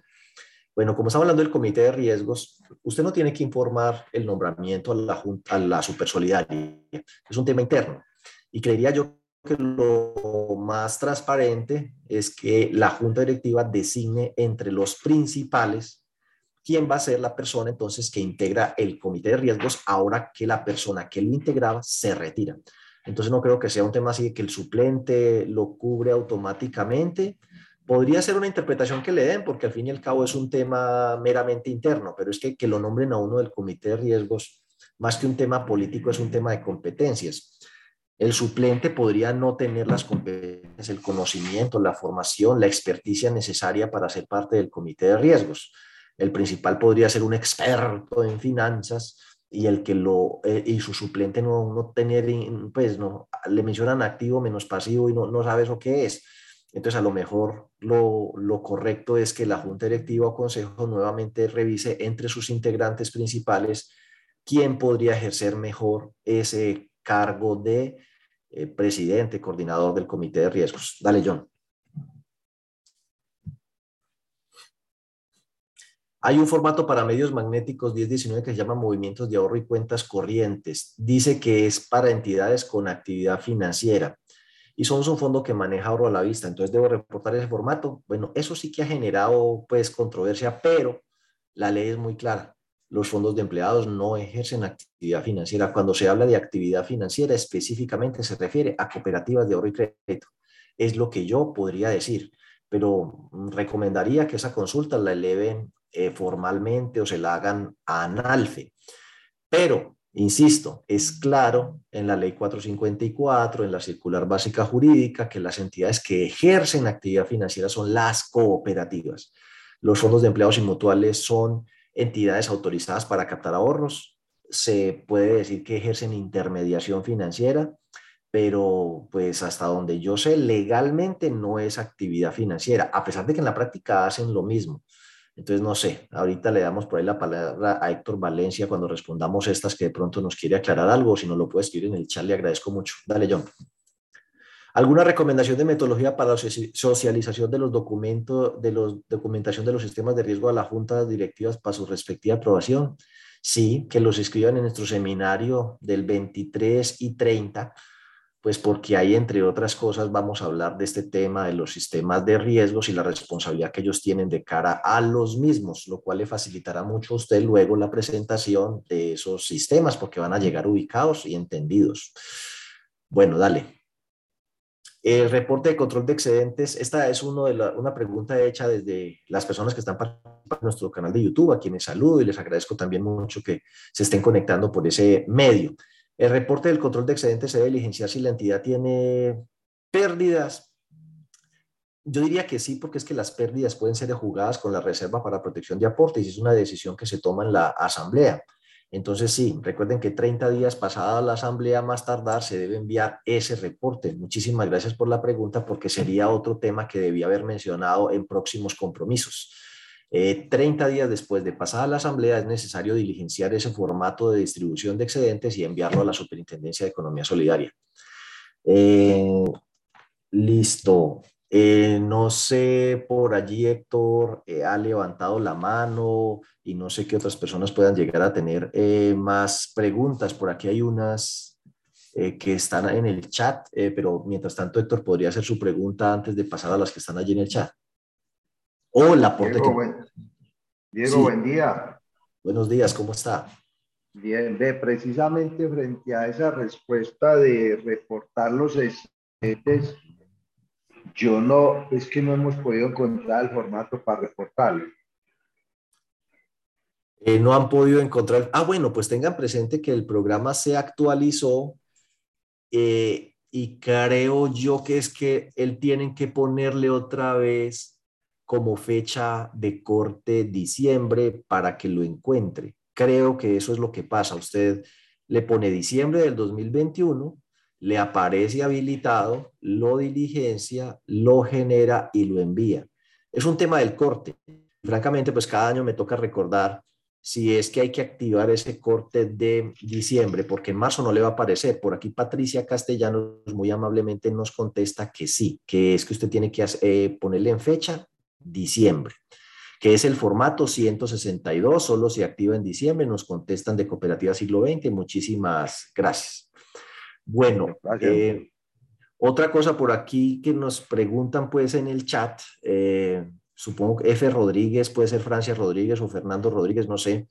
Bueno, como estamos hablando del comité de riesgos, usted no tiene que informar el nombramiento a la, junta, a la supersolidaria. Es un tema interno. Y creería yo que lo más transparente es que la junta directiva designe entre los principales quién va a ser la persona entonces que integra el comité de riesgos ahora que la persona que lo integraba se retira. Entonces no creo que sea un tema así de que el suplente lo cubre automáticamente. Podría ser una interpretación que le den, porque al fin y al cabo es un tema meramente interno, pero es que que lo nombren a uno del comité de riesgos, más que un tema político, es un tema de competencias. El suplente podría no tener las competencias, el conocimiento, la formación, la experticia necesaria para ser parte del comité de riesgos el principal podría ser un experto en finanzas y el que lo eh, y su suplente no, no tener pues no le mencionan activo menos pasivo y no, no sabe eso qué es. Entonces a lo mejor lo, lo, correcto es que la junta directiva o consejo nuevamente revise entre sus integrantes principales quién podría ejercer mejor ese cargo de eh, presidente coordinador del comité de riesgos. Dale John Hay un formato para medios magnéticos 1019 que se llama movimientos de ahorro y cuentas corrientes. Dice que es para entidades con actividad financiera y somos un fondo que maneja ahorro a la vista. Entonces debo reportar ese formato. Bueno, eso sí que ha generado pues controversia, pero la ley es muy clara. Los fondos de empleados no ejercen actividad financiera. Cuando se habla de actividad financiera, específicamente se refiere a cooperativas de ahorro y crédito. Es lo que yo podría decir, pero recomendaría que esa consulta la eleven eh, formalmente o se la hagan a analfe. Pero, insisto, es claro en la ley 454, en la circular básica jurídica, que las entidades que ejercen actividad financiera son las cooperativas. Los fondos de empleados y mutuales son entidades autorizadas para captar ahorros. Se puede decir que ejercen intermediación financiera, pero pues hasta donde yo sé, legalmente no es actividad financiera, a pesar de que en la práctica hacen lo mismo. Entonces, no sé, ahorita le damos por ahí la palabra a Héctor Valencia cuando respondamos estas que de pronto nos quiere aclarar algo, si no lo puede escribir en el chat, le agradezco mucho. Dale, John. ¿Alguna recomendación de metodología para la socialización de los documentos, de los documentación de los sistemas de riesgo a las juntas directivas para su respectiva aprobación? Sí, que los escriban en nuestro seminario del 23 y 30 pues porque ahí, entre otras cosas, vamos a hablar de este tema de los sistemas de riesgos y la responsabilidad que ellos tienen de cara a los mismos, lo cual le facilitará mucho a usted luego la presentación de esos sistemas, porque van a llegar ubicados y entendidos. Bueno, dale. El reporte de control de excedentes, esta es una pregunta hecha desde las personas que están participando en nuestro canal de YouTube, a quienes saludo y les agradezco también mucho que se estén conectando por ese medio. El reporte del control de excedentes se debe diligenciar si la entidad tiene pérdidas. Yo diría que sí, porque es que las pérdidas pueden ser jugadas con la reserva para protección de aportes y es una decisión que se toma en la asamblea. Entonces, sí, recuerden que 30 días pasada la asamblea más tardar se debe enviar ese reporte. Muchísimas gracias por la pregunta porque sería otro tema que debía haber mencionado en próximos compromisos. 30 eh, días después de pasada la asamblea es necesario diligenciar ese formato de distribución de excedentes y enviarlo a la Superintendencia de Economía Solidaria. Eh, listo. Eh, no sé, por allí Héctor ha levantado la mano y no sé qué otras personas puedan llegar a tener más preguntas. Por aquí hay unas que están en el chat, pero mientras tanto Héctor podría hacer su pregunta antes de pasar a las que están allí en el chat. Hola, Diego, buen, Diego buen día. Buenos días, ¿cómo está? Bien, ve, precisamente frente a esa respuesta de reportar los excedentes, yo no, es que no hemos podido encontrar el formato para reportarlo. Eh, no han podido encontrar. Ah, bueno, pues tengan presente que el programa se actualizó eh, y creo yo que es que él tienen que ponerle otra vez como fecha de corte diciembre para que lo encuentre. Creo que eso es lo que pasa. Usted le pone diciembre del 2021, le aparece habilitado, lo diligencia, lo genera y lo envía. Es un tema del corte. Francamente, pues cada año me toca recordar si es que hay que activar ese corte de diciembre, porque en marzo no le va a aparecer. Por aquí Patricia Castellanos muy amablemente nos contesta que sí, que es que usted tiene que eh, ponerle en fecha diciembre, que es el formato 162, solo se activa en diciembre, nos contestan de Cooperativa Siglo XX, muchísimas gracias. Bueno, eh, otra cosa por aquí que nos preguntan pues en el chat, eh, supongo que F. Rodríguez, puede ser Francia Rodríguez o Fernando Rodríguez, no sé.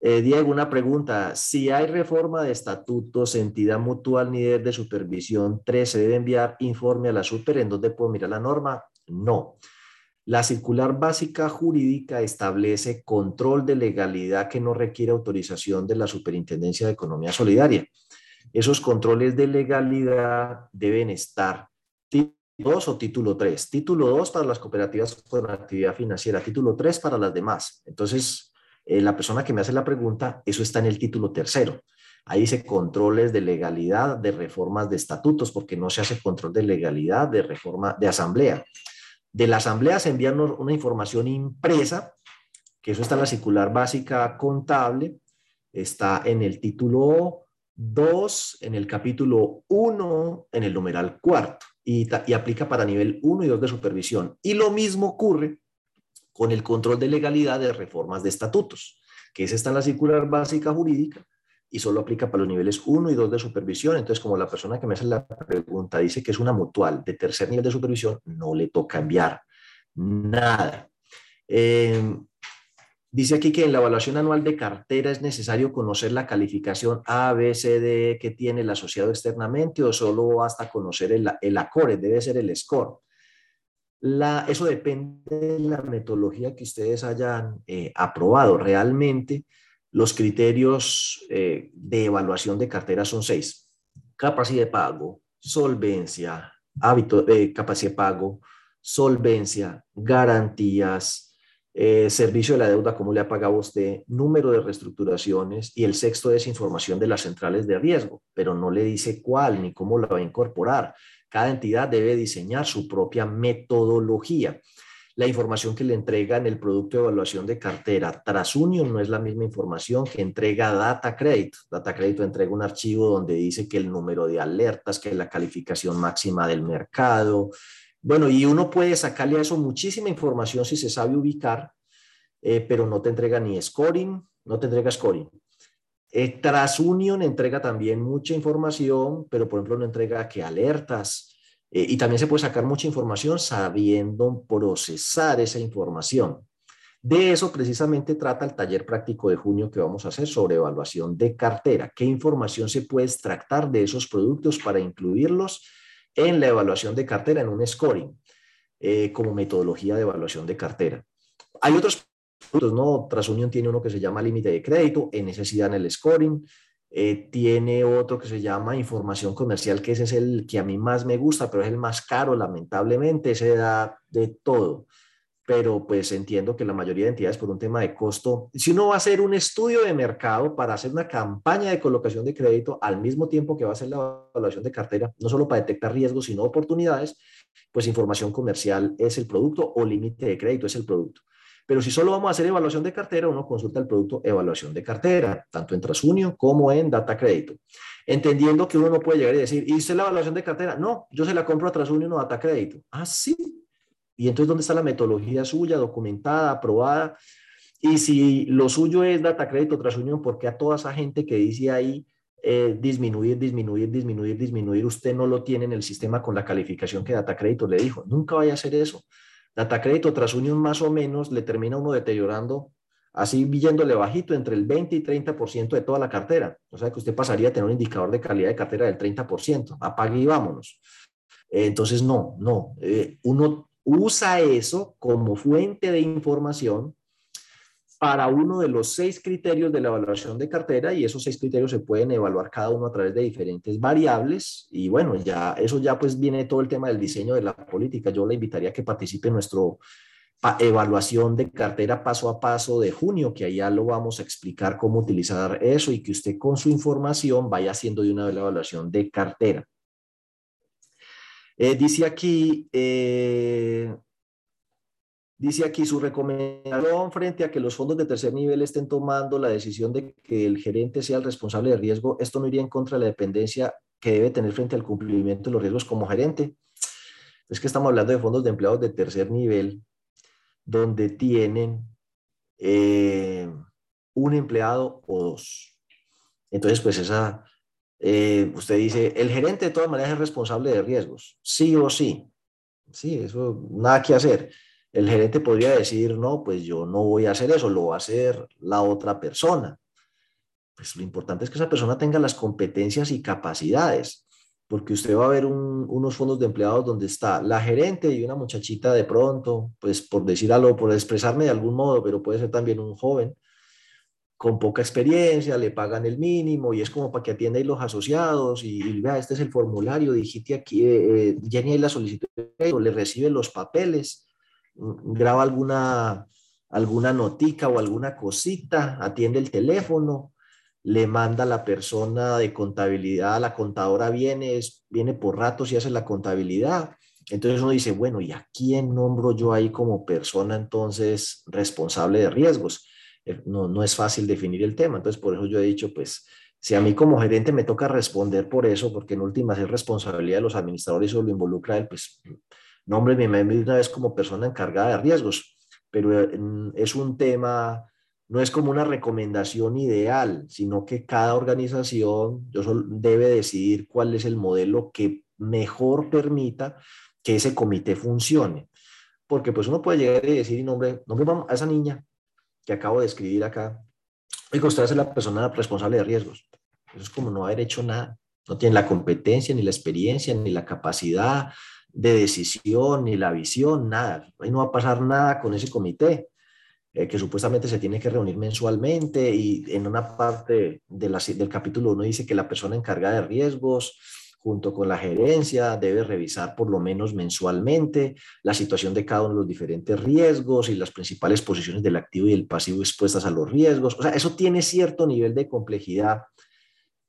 Eh, Diego, una pregunta. Si hay reforma de estatutos, entidad mutual, nivel de supervisión 3, ¿se debe enviar informe a la super en donde puedo mirar la norma? No. La circular básica jurídica establece control de legalidad que no requiere autorización de la Superintendencia de Economía Solidaria. Esos controles de legalidad deben estar título 2 o título 3. Título 2 para las cooperativas con actividad financiera, título 3 para las demás. Entonces, eh, la persona que me hace la pregunta, eso está en el título tercero. Ahí dice controles de legalidad de reformas de estatutos, porque no se hace control de legalidad de reforma de asamblea. De la asamblea se envía una información impresa, que eso está en la circular básica contable, está en el título 2, en el capítulo 1, en el numeral cuarto, y, y aplica para nivel 1 y 2 de supervisión. Y lo mismo ocurre con el control de legalidad de reformas de estatutos, que ese está en la circular básica jurídica, y solo aplica para los niveles 1 y 2 de supervisión. Entonces, como la persona que me hace la pregunta dice que es una mutual de tercer nivel de supervisión, no le toca enviar nada. Eh, dice aquí que en la evaluación anual de cartera es necesario conocer la calificación A, B, C, D que tiene el asociado externamente o solo basta conocer el, el ACORE, debe ser el score. Eso depende de la metodología que ustedes hayan eh, aprobado. Realmente, los criterios eh, de evaluación de cartera son seis. Capacidad de pago, solvencia, hábito, de capacidad de pago, solvencia, garantías, eh, servicio de la deuda, cómo le ha pagado usted, número de reestructuraciones y el sexto es información de las centrales de riesgo, pero no le dice cuál ni cómo la va a incorporar. Cada entidad debe diseñar su propia metodología la información que le entrega en el producto de evaluación de cartera. TransUnion no es la misma información que entrega Data Credit. Data Credit entrega un archivo donde dice que el número de alertas, que la calificación máxima del mercado. Bueno, y uno puede sacarle a eso muchísima información si se sabe ubicar, eh, pero no te entrega ni scoring, no te entrega scoring. Eh, TransUnion entrega también mucha información, pero por ejemplo no entrega que alertas, eh, y también se puede sacar mucha información sabiendo procesar esa información. De eso precisamente trata el taller práctico de junio que vamos a hacer sobre evaluación de cartera. ¿Qué información se puede extractar de esos productos para incluirlos en la evaluación de cartera, en un scoring, eh, como metodología de evaluación de cartera? Hay otros productos, ¿no? TransUnion tiene uno que se llama límite de crédito, en necesidad en el scoring. Eh, tiene otro que se llama información comercial, que ese es el que a mí más me gusta, pero es el más caro, lamentablemente, ese da de todo. Pero pues entiendo que la mayoría de entidades por un tema de costo, si uno va a hacer un estudio de mercado para hacer una campaña de colocación de crédito al mismo tiempo que va a hacer la evaluación de cartera, no solo para detectar riesgos, sino oportunidades, pues información comercial es el producto o límite de crédito es el producto. Pero si solo vamos a hacer evaluación de cartera, uno consulta el producto evaluación de cartera, tanto en Trasunio como en Data Crédito. Entendiendo que uno no puede llegar y decir, ¿y usted la evaluación de cartera? No, yo se la compro a Trasunio, no a Data Crédito. Ah, sí. Y entonces, ¿dónde está la metodología suya, documentada, aprobada? Y si lo suyo es Data Crédito, Trasunio, ¿por qué a toda esa gente que dice ahí eh, disminuir, disminuir, disminuir, disminuir, usted no lo tiene en el sistema con la calificación que Data Crédito le dijo? Nunca vaya a hacer eso. Data crédito tras unión más o menos le termina uno deteriorando así yéndole bajito entre el 20 y 30% de toda la cartera. O sea que usted pasaría a tener un indicador de calidad de cartera del 30%. Apague y vámonos. entonces, no, no. Eh, uno usa eso como fuente de información para uno de los seis criterios de la evaluación de cartera y esos seis criterios se pueden evaluar cada uno a través de diferentes variables y bueno, ya eso ya pues viene todo el tema del diseño de la política. Yo le invitaría a que participe en nuestro evaluación de cartera paso a paso de junio, que allá lo vamos a explicar cómo utilizar eso y que usted con su información vaya haciendo de una evaluación de cartera. Eh, dice aquí, eh, Dice aquí su recomendación frente a que los fondos de tercer nivel estén tomando la decisión de que el gerente sea el responsable de riesgo. Esto no iría en contra de la dependencia que debe tener frente al cumplimiento de los riesgos como gerente. Es que estamos hablando de fondos de empleados de tercer nivel, donde tienen eh, un empleado o dos. Entonces, pues esa, eh, usted dice, el gerente de todas maneras es responsable de riesgos, sí o sí. Sí, eso nada que hacer el gerente podría decir, no, pues yo no voy a hacer eso, lo va a hacer la otra persona. Pues lo importante es que esa persona tenga las competencias y capacidades, porque usted va a ver unos fondos de empleados donde está la gerente y una muchachita de pronto, pues por decir algo, por expresarme de algún modo, pero puede ser también un joven con poca experiencia, le pagan el mínimo y es como para que atienda los asociados y, vea, este es el formulario, digite aquí, eh, eh llene ahí la solicitud, le recibe los papeles graba alguna, alguna notica o alguna cosita, atiende el teléfono, le manda a la persona de contabilidad, la contadora viene, viene por ratos y hace la contabilidad. Entonces uno dice, bueno, ¿y a quién nombro yo ahí como persona entonces responsable de riesgos? Eh, no, no es fácil definir el tema. Entonces por eso yo he dicho, pues, si a mí como gerente me toca responder por eso, porque en últimas es responsabilidad de los administradores o lo involucra él, pues nómbreme una vez como persona encargada de riesgos, pero eh, es un tema, no es como una recomendación ideal, sino que cada organización debe decidir cuál es el modelo que mejor permita que ese comité funcione. Porque pues uno puede llegar y decir, nombre, nombre a esa niña que acabo de escribir acá, y usted es la persona responsable de riesgos. Eso es como no haber hecho nada. No tiene la competencia, ni la experiencia, ni la capacidad, de decisión ni la visión, nada. Ahí no va a pasar nada con ese comité, eh, que supuestamente se tiene que reunir mensualmente y en una parte del capítulo 1 dice que la persona encargada de riesgos junto con la gerencia debe revisar por lo menos mensualmente la situación de cada uno de los diferentes riesgos y las principales posiciones del activo y el pasivo expuestas a los riesgos. O sea, eso tiene cierto nivel de complejidad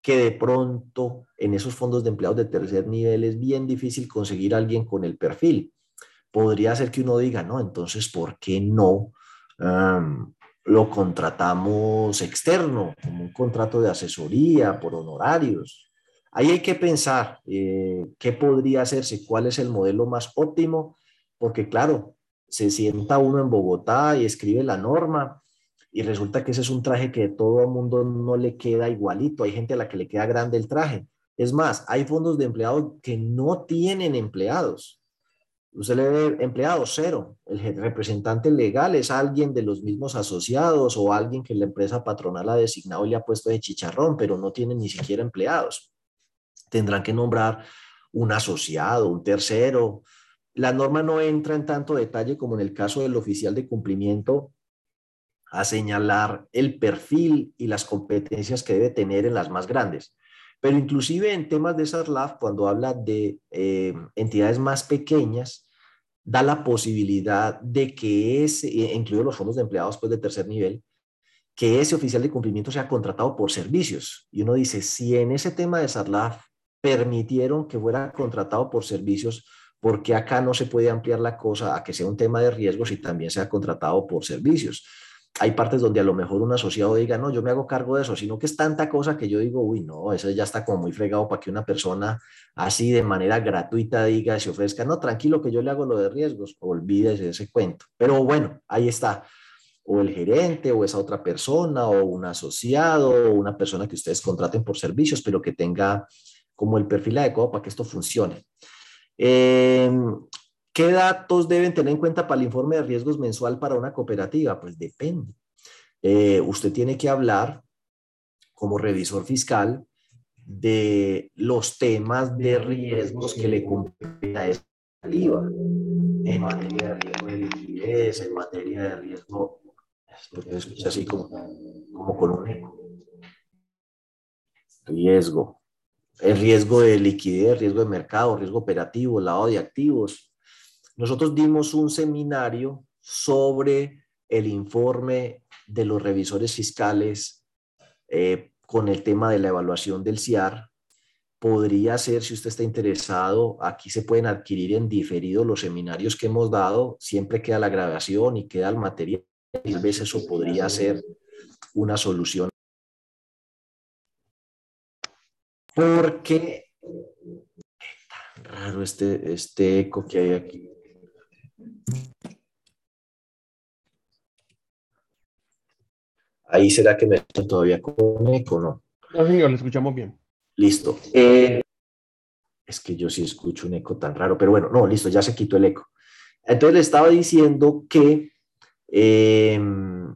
que de pronto en esos fondos de empleados de tercer nivel es bien difícil conseguir a alguien con el perfil. Podría ser que uno diga, no, entonces, ¿por qué no lo contratamos externo, como un contrato de asesoría por honorarios? Ahí hay que pensar eh, qué podría hacerse, cuál es el modelo más óptimo, porque claro, se sienta uno en Bogotá y escribe la norma, y resulta que ese es un traje que todo el mundo no le queda igualito. Hay gente a la que le queda grande el traje. Es más, hay fondos de empleados que no tienen empleados. Usted le ve empleados cero. El representante legal es alguien de los mismos asociados o alguien que la empresa patronal ha designado y le ha puesto de chicharrón, pero no tienen ni siquiera empleados. Tendrán que nombrar un asociado, un tercero. La norma no entra en tanto detalle como en el caso del oficial de cumplimiento a señalar el perfil y las competencias que debe tener en las más grandes. Pero inclusive en temas de SARLAF, cuando habla de eh, entidades más pequeñas, da la posibilidad de que ese, incluidos los fondos de empleados pues, de tercer nivel, que ese oficial de cumplimiento sea contratado por servicios. Y uno dice, si en ese tema de SARLAF permitieron que fuera contratado por servicios, ¿por qué acá no se puede ampliar la cosa a que sea un tema de riesgos y también sea contratado por servicios? Hay partes donde a lo mejor un asociado diga, no, yo me hago cargo de eso, sino que es tanta cosa que yo digo, uy, no, eso ya está como muy fregado para que una persona así de manera gratuita diga, se ofrezca, no, tranquilo que yo le hago lo de riesgos, olvídese de ese cuento. Pero bueno, ahí está. O el gerente, o esa otra persona, o un asociado, o una persona que ustedes contraten por servicios, pero que tenga como el perfil adecuado para que esto funcione. Eh, ¿Qué datos deben tener en cuenta para el informe de riesgos mensual para una cooperativa? Pues depende. Eh, usted tiene que hablar como revisor fiscal de los temas de riesgos que le compete a esa cooperativa en materia de riesgo de liquidez, en materia de riesgo, porque escucha así como, como con un eco. Riesgo. El riesgo de liquidez, riesgo de mercado, riesgo operativo, lado de activos, nosotros dimos un seminario sobre el informe de los revisores fiscales eh, con el tema de la evaluación del CIAR. Podría ser, si usted está interesado, aquí se pueden adquirir en diferido los seminarios que hemos dado, siempre queda la grabación y queda el material. A veces eso podría ser una solución. Porque tan raro este, este eco que hay aquí. Ahí será que me estoy todavía con eco, ¿no? No, señor, le escuchamos bien. Listo. Eh, es que yo sí escucho un eco tan raro, pero bueno, no, listo, ya se quitó el eco. Entonces le estaba diciendo que, em,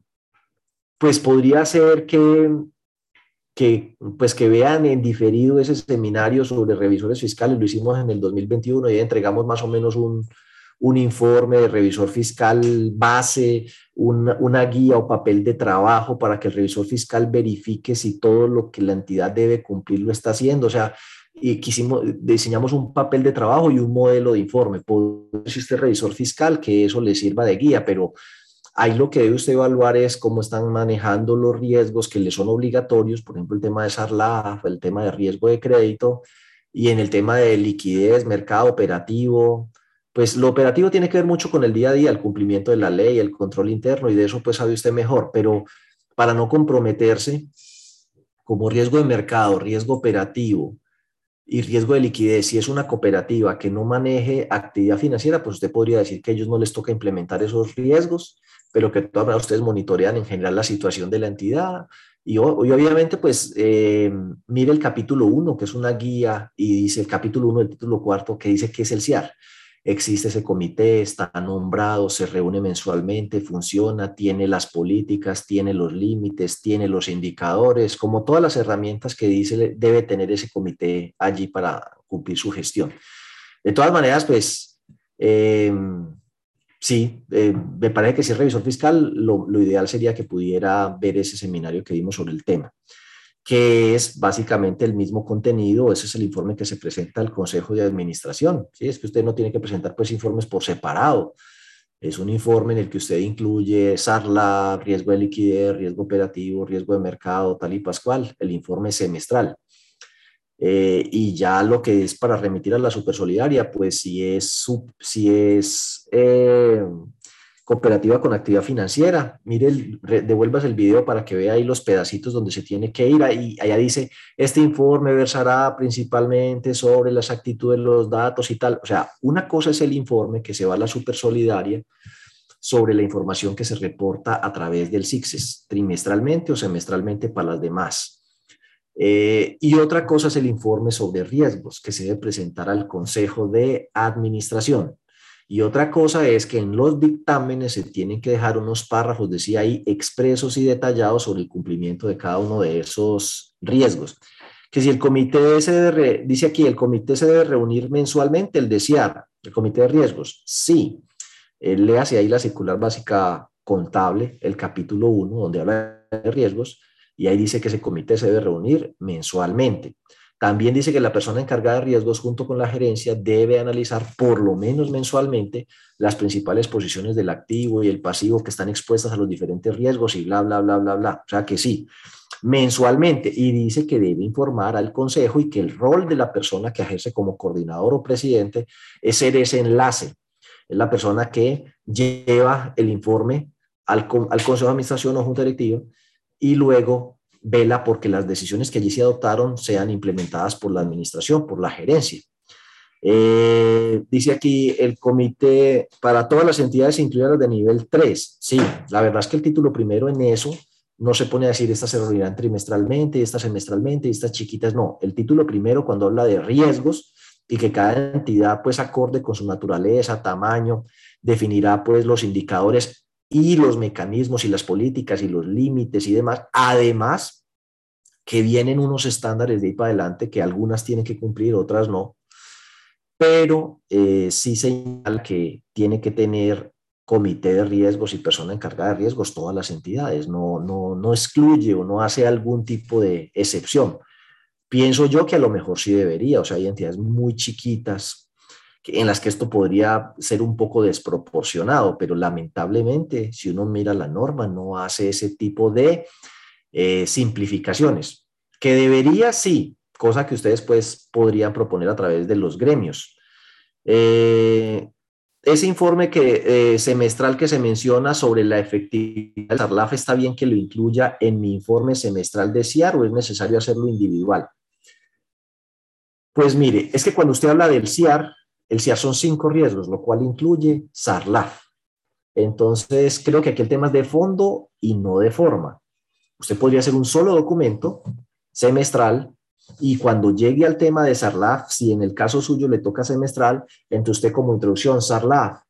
pues podría ser que, que, pues que vean en diferido ese seminario sobre revisores fiscales, lo hicimos en el 2021 y entregamos más o menos un, un informe de revisor fiscal base, una, guía o papel de trabajo para que el revisor fiscal verifique si todo lo que la entidad debe cumplir lo está haciendo. O sea, y quisimos, diseñamos un papel de trabajo y un modelo de informe. Puede ser usted revisor fiscal, que eso le sirva de guía, pero ahí lo que debe usted evaluar es cómo están manejando los riesgos que le son obligatorios, por ejemplo, el tema de SARLAF, el tema de riesgo de crédito, y en el tema de liquidez, mercado operativo, pues lo operativo tiene que ver mucho con el día a día, el cumplimiento de la ley, el control interno, y de eso pues sabe usted mejor, pero para no comprometerse, como riesgo de mercado, riesgo operativo y riesgo de liquidez, si es una cooperativa que no maneje actividad financiera, pues usted podría decir que a ellos no les toca implementar esos riesgos, pero que todas ustedes monitorean en general la situación de la entidad. Y, obviamente, pues, eh, mire el capítulo 1, que es una guía, y dice el capítulo 1 del título cuarto, que dice que es el CIAR existe ese comité, está nombrado, se reúne mensualmente, funciona, tiene las políticas, tiene los límites, tiene los indicadores, como todas las herramientas que dice debe tener ese comité allí para cumplir su gestión. De todas maneras, pues em, sí, eh, me parece que si es revisor fiscal, lo, lo ideal sería que pudiera ver ese seminario que dimos sobre el tema que es básicamente el mismo contenido, ese es el informe que se presenta al Consejo de Administración. ¿sí? Es que usted no tiene que presentar pues informes por separado. Es un informe en el que usted incluye SARLA, riesgo de liquidez, riesgo operativo, riesgo de mercado, tal y pascual, el informe semestral. Eh, y ya lo que es para remitir a la supersolidaria, pues si es, si es eh, cooperativa con actividad financiera. Mire, devuelvas el video para que vea ahí los pedacitos donde se tiene que ir. Ahí, allá dice, este informe versará principalmente sobre las actitudes de los datos y tal. O sea, una cosa es el informe que se va a la supersolidaria sobre la información que se reporta a través del CICSES, trimestralmente o semestralmente para las demás. Eh, y otra cosa es el informe sobre riesgos que se debe presentar al Consejo de Administración. Y otra cosa es que en los dictámenes se tienen que dejar unos párrafos, decía ahí, expresos y detallados sobre el cumplimiento de cada uno de esos riesgos. Que si el comité se debe, dice aquí, el comité se debe reunir mensualmente, el desear, el comité de riesgos, sí. Eh, léase ahí la circular básica contable, el capítulo 1, donde habla de riesgos, y ahí dice que ese comité se debe reunir mensualmente. También dice que la persona encargada de riesgos junto con la gerencia debe analizar por lo menos mensualmente las principales posiciones del activo y el pasivo que están expuestas a los diferentes riesgos y bla, bla, bla, bla, bla. O sea que sí, mensualmente. Y dice que debe informar al consejo y que el rol de la persona que ejerce como coordinador o presidente es ser ese enlace. Es la persona que lleva el informe al, al consejo de administración o junta directiva y luego vela porque las decisiones que allí se adoptaron sean implementadas por la administración, por la gerencia. Eh, dice aquí el comité para todas las entidades, incluidas las de nivel 3. Sí, la verdad es que el título primero en eso no se pone a decir estas se reunirán trimestralmente, estas semestralmente, estas chiquitas. No, el título primero cuando habla de riesgos y que cada entidad pues acorde con su naturaleza, tamaño, definirá pues los indicadores y los mecanismos y las políticas y los límites y demás. Además, que vienen unos estándares de ahí para adelante que algunas tienen que cumplir, otras no. Pero eh, sí señala que tiene que tener comité de riesgos y persona encargada de riesgos todas las entidades, no, no, no excluye o no hace algún tipo de excepción. Pienso yo que a lo mejor sí debería, o sea, hay entidades muy chiquitas en las que esto podría ser un poco desproporcionado, pero lamentablemente, si uno mira la norma, no hace ese tipo de eh, simplificaciones, que debería sí, cosa que ustedes pues podrían proponer a través de los gremios. Eh, ese informe que, eh, semestral que se menciona sobre la efectividad del SARLAF está bien que lo incluya en mi informe semestral de CIAR o es necesario hacerlo individual. Pues mire, es que cuando usted habla del CIAR, el CIAR son cinco riesgos, lo cual incluye SARLAF. Entonces, creo que aquí el tema es de fondo y no de forma. Usted podría hacer un solo documento semestral y cuando llegue al tema de SARLAF, si en el caso suyo le toca semestral, entonces usted como introducción SARLAF,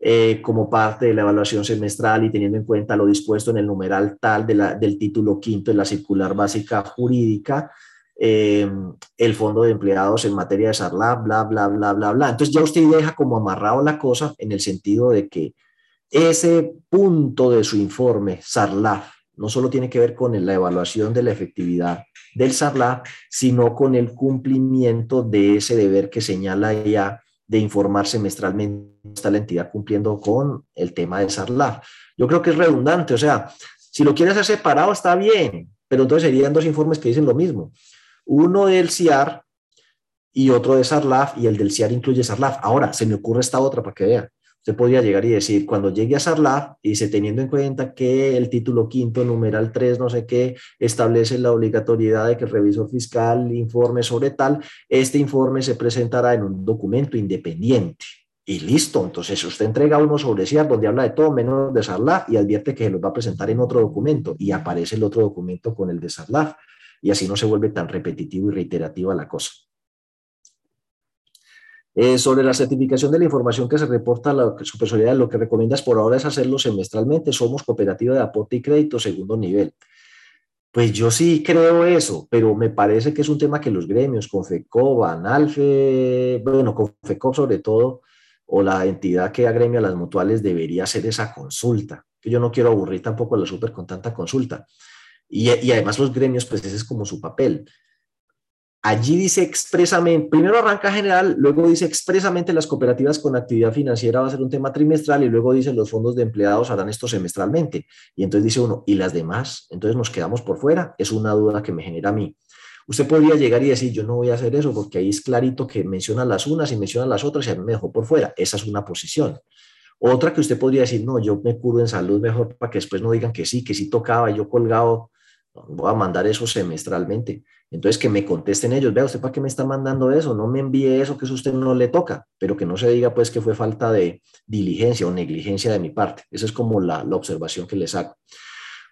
eh, como parte de la evaluación semestral y teniendo en cuenta lo dispuesto en el numeral tal del título quinto de la circular básica jurídica, eh, el fondo de empleados en materia de SARLAF, bla, bla, bla, bla, bla. Entonces ya usted deja como amarrado la cosa en el sentido de que ese punto de su informe, SARLAF, no solo tiene que ver con la evaluación de la efectividad del SARLAF, sino con el cumplimiento de ese deber que señala ya de informar semestralmente está la entidad cumpliendo con el tema del SARLAF. Yo creo que es redundante, o sea, si lo quieres hacer separado está bien, pero entonces serían dos informes que dicen lo mismo uno del CIAR y otro de SARLAF, y el del CIAR incluye SARLAF. Ahora, se me ocurre esta otra para que vea. Usted podría llegar y decir, cuando llegue a SARLAF, y se teniendo en cuenta que el título quinto, numeral 3, no sé qué, establece la obligatoriedad de que el revisor fiscal informe sobre tal, este informe se presentará en un documento independiente. Y listo, entonces usted entrega uno sobre CIAR donde habla de todo menos de SARLAF y advierte que se los va a presentar en otro documento y aparece el otro documento con el de SARLAF y así no se vuelve tan repetitivo y reiterativa la cosa. Eh, sobre la certificación de la información que se reporta a la superioridad, lo que recomiendas por ahora es hacerlo semestralmente. Somos cooperativa de aporte y crédito segundo nivel. Pues yo sí creo eso, pero me parece que es un tema que los gremios, Confecop, Analfe, bueno, Confecop sobre todo, o la entidad que agremia a las mutuales debería hacer esa consulta. Que yo no quiero aburrir tampoco a la super con tanta consulta. Y, además los gremios, pues ese es como su papel. Allí dice expresamente, primero arranca general, luego dice expresamente las cooperativas con actividad financiera va a ser un tema trimestral y luego dice los fondos de empleados harán esto semestralmente. Y entonces dice uno, ¿y las demás? Entonces nos quedamos por fuera. Es una duda que me genera a mí. Usted podría llegar y decir, yo no voy a hacer eso porque ahí es clarito que menciona las unas y menciona las otras y a mí me dejó por fuera. Esa es una posición. Otra que usted podría decir, no, yo me curo en salud mejor para que después no digan que sí, que sí tocaba, yo colgado voy a mandar eso semestralmente. Entonces, que me contesten ellos, vea, ¿usted para qué me está mandando eso? No me envíe eso que eso a usted no le toca, pero que no se diga pues que fue falta de diligencia o negligencia de mi parte. Esa es como la, observación que les hago.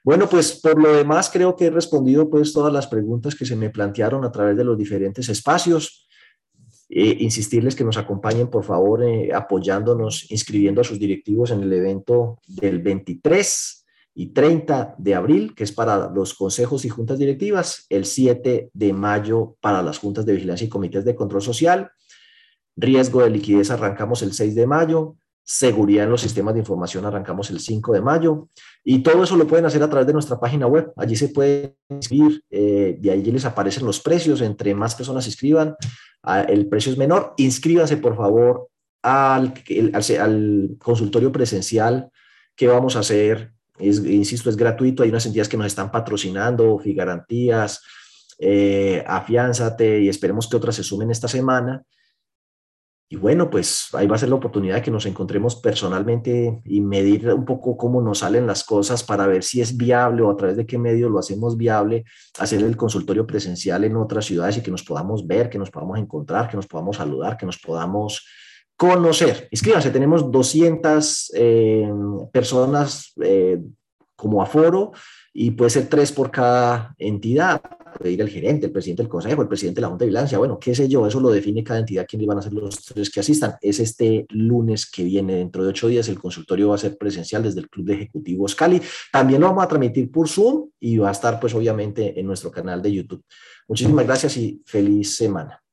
Bueno, pues por lo demás creo que he respondido pues todas las preguntas que se me plantearon a través de los diferentes espacios. Eh, insistirles que nos acompañen, por favor, eh, apoyándonos, inscribiendo a sus directivos en el evento del 23 y 30 de abril, que es para los consejos y juntas directivas, el 7 de mayo para las juntas de vigilancia y comités de control social, riesgo de liquidez arrancamos el 6 de mayo, seguridad en los sistemas de información. Arrancamos el 5 de mayo y todo eso lo pueden hacer a través de nuestra página web. Allí se puede inscribir, eh, de ahí les aparecen los precios. Entre más personas se inscriban, el precio es menor. Inscríbanse, por favor, al, al, consultorio presencial que vamos a hacer. Es, insisto, es gratuito. Hay unas entidades que nos están patrocinando, Figarantías, eh, Afiánzate y esperemos que otras se sumen esta semana. Y bueno, pues ahí va a ser la oportunidad de que nos encontremos personalmente y medir un poco cómo nos salen las cosas para ver si es viable o a través de qué medio lo hacemos viable, hacer el consultorio presencial en otras ciudades y que nos podamos ver, que nos podamos encontrar, que nos podamos saludar, que nos podamos conocer. Inscríbanse, tenemos 200 eh, personas eh, como aforo y puede ser tres por cada entidad puede ir el gerente, el presidente del consejo, el presidente de la Junta de Vigilancia, bueno, qué sé yo, eso lo define cada entidad, quiénes van a ser los tres que asistan. Es este lunes que viene, dentro de ocho días, el consultorio va a ser presencial desde el Club de Ejecutivos Cali. También lo vamos a transmitir por Zoom y va a estar, pues, obviamente, en nuestro canal de YouTube. Muchísimas gracias y feliz semana.